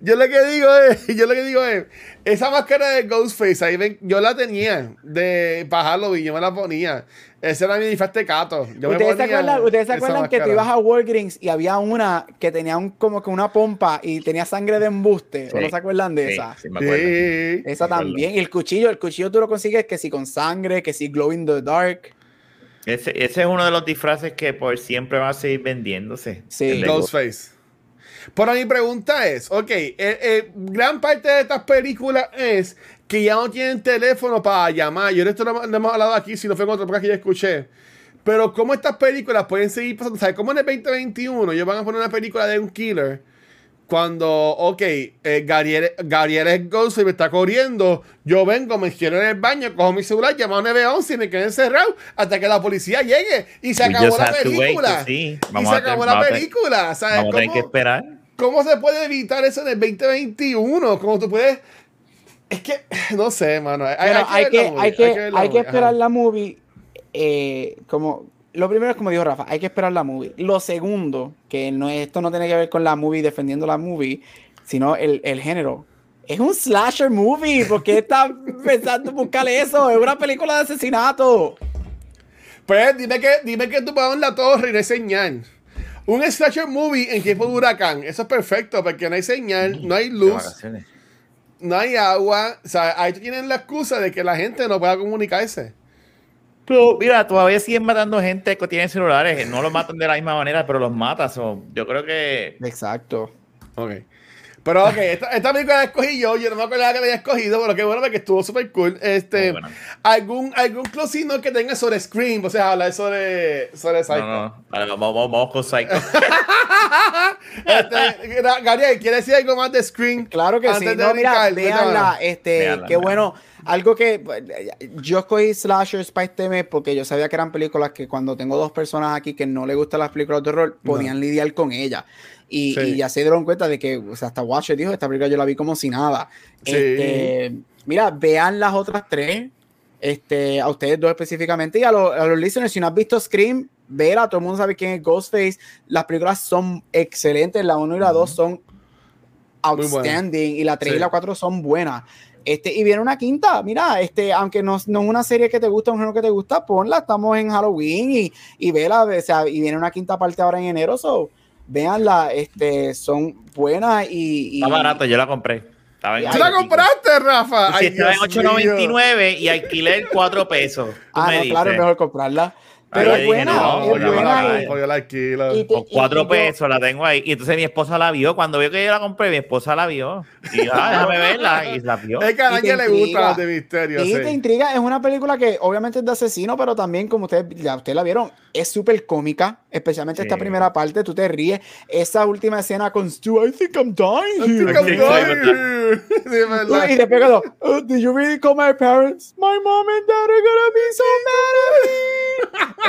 Speaker 3: yo lo que digo es, yo lo que digo es, esa máscara de Ghostface, ahí ven, yo la tenía de para Halloween, yo me la ponía. Ese era mi disfraz tecato. Yo
Speaker 1: ¿Ustedes, se acuerdan, ¿Ustedes se acuerdan que tú ibas a Walgreens y había una que tenía un, como que una pompa y tenía sangre de embuste? Sí, ¿O no se acuerdan de
Speaker 2: sí,
Speaker 1: esa?
Speaker 2: Sí, me acuerdo.
Speaker 1: Sí, esa también. Y el cuchillo, el cuchillo tú lo consigues que si con sangre, que si glow in the dark.
Speaker 2: Ese, ese, es uno de los disfraces que por siempre va a seguir vendiéndose.
Speaker 1: Sí.
Speaker 3: Ghostface. Pero mi pregunta es, ok, eh, eh, gran parte de estas películas es que ya no tienen teléfono para llamar. Yo esto no, no hemos hablado aquí, si no fue en otra época que ya escuché. Pero cómo estas películas pueden seguir pasando. ¿Sabes cómo en el 2021 ellos van a poner una película de un killer? Cuando, ok, eh, Gabriel, Gabriel es Ghost y me está corriendo. Yo vengo, me quiero en el baño, cojo mi celular, llamo a 911 y me quedo encerrado hasta que la policía llegue. Y se acabó la película.
Speaker 2: Sí.
Speaker 3: y se acabó la película. ¿Sabes?
Speaker 2: Vamos a tener que esperar.
Speaker 3: ¿Cómo se puede evitar eso en el 2021? ¿Cómo tú puedes.? Es que, no sé, mano. Hay,
Speaker 1: Pero hay, que, hay, que, hay, que, hay que esperar la movie. Eh, como lo primero es como dijo Rafa, hay que esperar la movie. Lo segundo, que no, esto no tiene que ver con la movie defendiendo la movie, sino el, el género. Es un slasher movie. ¿Por qué está pensando en buscarle eso? Es una película de asesinato.
Speaker 3: Pues dime que, dime que tú vas en la torre y no hay señal. Un slasher movie en tiempo de huracán. Eso es perfecto porque no hay señal, no hay luz, no hay agua. O sea, ahí tienen la excusa de que la gente no pueda comunicarse.
Speaker 2: Pero mira, todavía siguen matando gente que tiene celulares. No los matan de la misma manera, pero los matan. So, yo creo que.
Speaker 1: Exacto.
Speaker 3: Ok. Pero ok, esta, esta película la escogí yo, yo no me acordaba que la había escogido, pero qué bueno porque estuvo súper cool. Este, bueno. ¿algún, algún closino que tenga sobre Scream? O sea, hablar sobre, sobre Psycho.
Speaker 2: No, no, vale, vamos, vamos, vamos, con Psycho.
Speaker 3: este, Gabriel, ¿quieres decir algo más de Scream?
Speaker 1: Claro que sí. No, mira, véanla, este, véanla, qué bueno. algo que yo escogí slashers para este mes porque yo sabía que eran películas que cuando tengo dos personas aquí que no les gustan las películas de terror, podían lidiar con ellas. Y, ya se dieron cuenta de que, o sea, hasta Watcher dijo, esta película yo la vi como si nada. Este, mira, vean las otras tres, este, a ustedes dos específicamente, y a, los listeners, si no has visto Scream, vela, todo el mundo sabe quién es Ghostface. Las películas son excelentes, la 1 y la 2 son outstanding, y la 3 y la 4 son buenas. Este, y viene una quinta, mira, este, aunque no, no es una serie que te gusta, un género que te gusta, ponla, estamos en Halloween y, y vela, o sea, y viene una quinta parte ahora en enero, so, véanla, este, son buenas y,
Speaker 2: Está barato, yo la compré.
Speaker 3: ¿Tú la compraste, Rafa?
Speaker 2: Sí, estaba en 8.99 y alquiler 4 pesos.
Speaker 1: ah, no, claro, es mejor comprarla. Pero es buena, no, es buena.
Speaker 3: Yo la alquilo.
Speaker 2: Con cuatro pesos la tengo ahí. Y entonces mi esposa la vio. Cuando vio que yo la compré, mi esposa la vio. Y ah, déjame verla. Y la vio.
Speaker 3: Es que a nadie le gusta las de misterio.
Speaker 1: Y te intriga. Es una película que obviamente es de asesino, pero también, como ustedes ya ustedes la vieron, es súper cómica. Especialmente esta primera parte. Tú te ríes. Esa última escena con Stu, I think I'm dying. I think I'm dying. y después cuando, oh, did you really call my parents? My mom and dad are gonna be so mad at me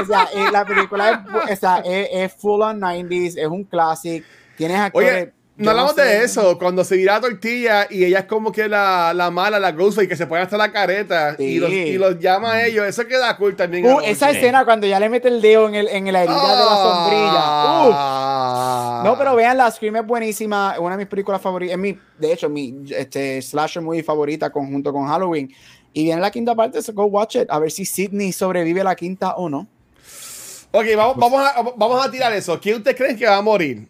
Speaker 1: o sea, eh, la película es, es, full on 90s, es un clásico. Tienes actores.
Speaker 3: Oye, no hablamos de eso, cuando se dirá tortilla y ella es como que la, la mala, la y que se pone hasta la careta y, los, y, los, llama a ellos, eso queda cool también.
Speaker 1: Uh, esa escena cuando ya le mete el dedo en, el, en la herida de la sombrilla. Uh. No, pero vean, la Scream es buenísima, es una de mis películas favoritas, es mi, de hecho, mi este, slasher muy favorita conjunto con Halloween. Y viene la quinta parte, so go watch it, a ver si Sidney sobrevive a la quinta o no.
Speaker 3: Ok, vamos, vamos, a, vamos a tirar eso. ¿Quién usted cree que va a morir?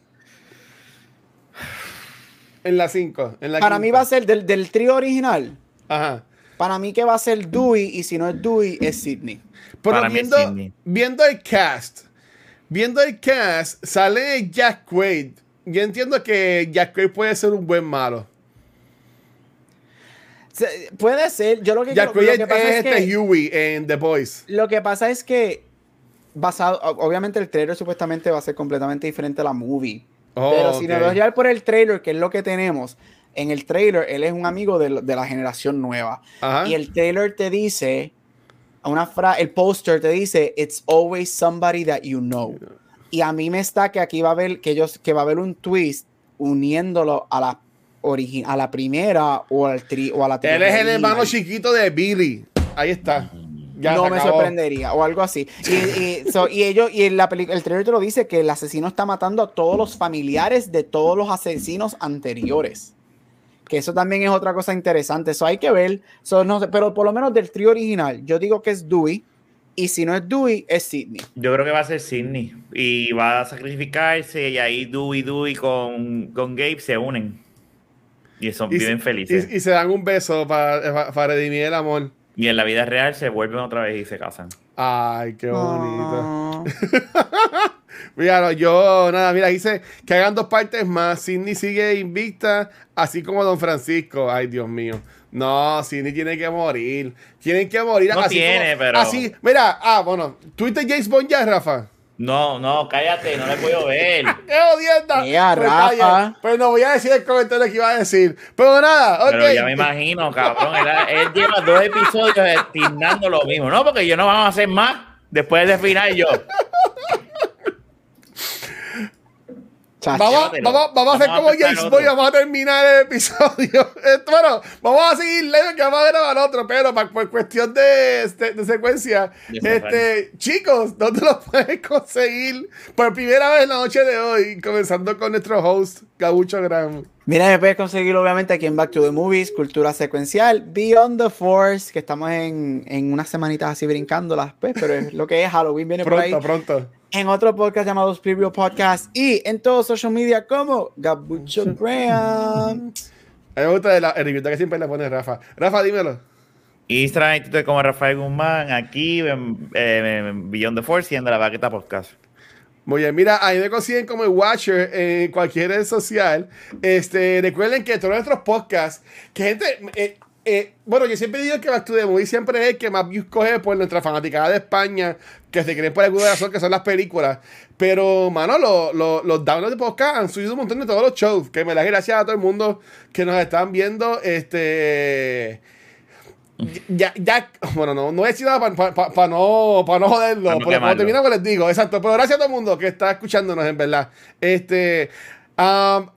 Speaker 3: En la 5.
Speaker 1: Para mí va a ser del, del trío original. Ajá. Para mí que va a ser Dewey y si no es Dewey es Sidney.
Speaker 3: Pero viendo, viendo el cast, viendo el cast, sale Jack Quaid. Yo entiendo que Jack Quaid puede ser un buen malo.
Speaker 1: Puede ser. Yo lo que,
Speaker 3: Jack Quaid es, este Huey en The Boys.
Speaker 1: Lo que pasa es que basado, obviamente el trailer supuestamente va a ser completamente diferente a la movie. Oh, pero si nos vamos por el trailer, que es lo que tenemos, en el trailer él es un amigo de, de la generación nueva. Y el trailer te dice, una frase, el póster te dice, it's always somebody that you know. Y a mí me está que aquí va a haber, que, ellos, que va a haber un twist uniéndolo a la a la primera o, al tri o a la
Speaker 3: Él es el hermano chiquito de Billy. Ahí está
Speaker 1: no me sorprendería, o algo así. Y, ellos, y la el trailer te lo dice que el asesino está matando a todos los familiares de todos los asesinos anteriores. Que eso también es otra cosa interesante. Eso hay que ver. no pero por lo menos del trío original, yo digo que es Dewey. Y si no es Dewey, es Sidney.
Speaker 2: Yo creo que va a ser Sidney. Y va a sacrificarse. Y ahí Dewey, Dewey con, con Gabe se unen. Y son, viven felices.
Speaker 3: Y, se dan un beso para, para redimir el amor.
Speaker 2: Y en la vida real se vuelven otra vez y se casan.
Speaker 3: Ay, qué bonito. mira, yo, nada, mira, dice que hagan dos partes más. Sidney sigue invicta, así como Don Francisco. Ay, Dios mío. No, Sidney tiene que morir. Tienen que morir.
Speaker 2: No tiene, pero.
Speaker 3: Así, mira, ah, bueno, ¿tuviste James Bond ya, Rafa?
Speaker 2: No, no, cállate, no le puedo ver.
Speaker 3: ¡Qué odienta!
Speaker 1: Mira, pues Rafa.
Speaker 3: Pero no voy a decir el comentario que iba a decir. Pero nada, ok.
Speaker 2: Pero ya me imagino, cabrón. Él, lleva dos episodios destinando lo mismo. No, porque yo no vamos a hacer más después de final yo.
Speaker 3: Vamos, vamos, vamos, a hacer como James Boy, vamos a terminar el episodio. bueno, vamos a seguir leyendo que vamos a grabar otro, pero por cuestión de, de, secuencia, este, chicos, ¿dónde lo pueden conseguir por primera vez en la noche de hoy? Comenzando con nuestro host, Gabucho Gram.
Speaker 1: Mira, me puedes conseguir obviamente aquí en Back to the Movies, Cultura Secuencial, Beyond the Force, que estamos en, en unas semanitas así brincándolas, pues, pero es lo que es Halloween viene
Speaker 3: por
Speaker 1: ahí.
Speaker 3: Pronto, pronto
Speaker 1: en otro podcast llamado Preview Podcast y en todos social media como Gabucho Graham.
Speaker 3: A mí me gusta el, el que siempre le pone Rafa. Rafa, dímelo.
Speaker 2: Instagram y Twitter como Rafael Guzmán, aquí en, Beyond the Force y en la Baqueta Podcast.
Speaker 3: Muy bien, mira, ahí me consiguen como el Watcher en cualquier red social. Este, recuerden que todos nuestros podcasts, que gente, eh, eh, bueno, yo siempre digo que Back to the Movie siempre es el que más views coge por nuestra fanaticada de España, que se creen por alguna razón que son las películas. Pero, mano, los downloads de podcast han subido un montón de todos los shows. Que me das gracias a todo el mundo que nos están viendo. Este. ya, ya, bueno, no, no he hecho nada para no, para no joderlo.
Speaker 2: no
Speaker 3: porque cuando terminamos les digo, exacto. Pero gracias a todo el mundo que está escuchándonos, en verdad. Este. um,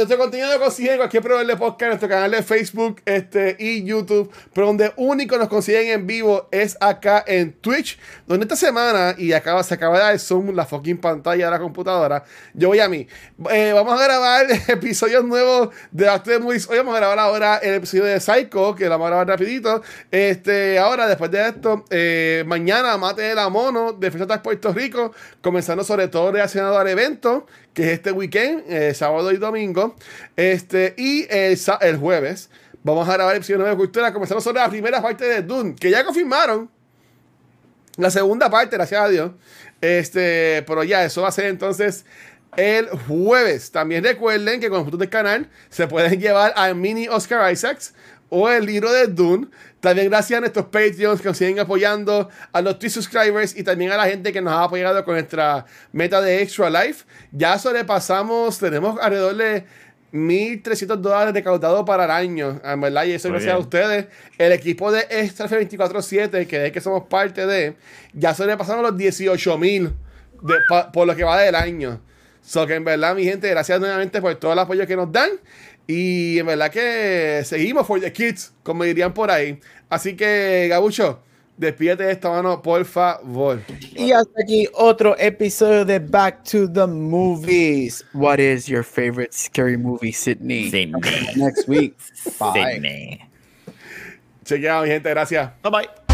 Speaker 3: nuestro contenido lo consiguen en cualquier proveedor de podcast, en nuestro canal de Facebook este, y YouTube. Pero donde único nos consiguen en vivo es acá en Twitch. Donde esta semana, y acaba, se acaba de dar el zoom, la fucking pantalla de la computadora. Yo voy a mí. Eh, vamos a grabar episodios nuevos de Active Movies. Hoy vamos a grabar ahora el episodio de Psycho, que lo vamos a grabar rapidito. Este, ahora, después de esto, eh, mañana mate de la mono de Fiesta Puerto Rico, comenzando sobre todo relacionado al evento que es este weekend, eh, sábado y domingo. Este, y el, el jueves vamos a grabar el episodio de Cultura, comenzando sobre la primera parte de Dune, que ya confirmaron. La segunda parte, gracias a Dios. Este, pero ya, eso va a ser entonces el jueves. También recuerden que con los puntos del canal se pueden llevar al mini Oscar Isaacs o el libro de Dune. También gracias a nuestros Patreons que nos siguen apoyando, a los Twitch subscribers y también a la gente que nos ha apoyado con nuestra meta de Extra Life. Ya sobrepasamos, tenemos alrededor de 1.300 dólares recaudados para el año, en verdad, y eso Muy gracias bien. a ustedes. El equipo de Extra 24-7, que es que somos parte de, ya sobrepasamos los 18.000 por lo que va del año. So que en verdad, mi gente, gracias nuevamente por todo el apoyo que nos dan. Y en verdad que seguimos for the kids, como dirían por ahí. Así que, Gabucho, despídete de esta mano, por favor.
Speaker 1: Y hasta aquí otro episodio de Back to the Movies. What is your favorite scary movie, Sydney?
Speaker 2: Sydney.
Speaker 1: Next week. Bye.
Speaker 2: Sydney.
Speaker 3: Chequeado, mi gente. Gracias.
Speaker 2: Bye bye.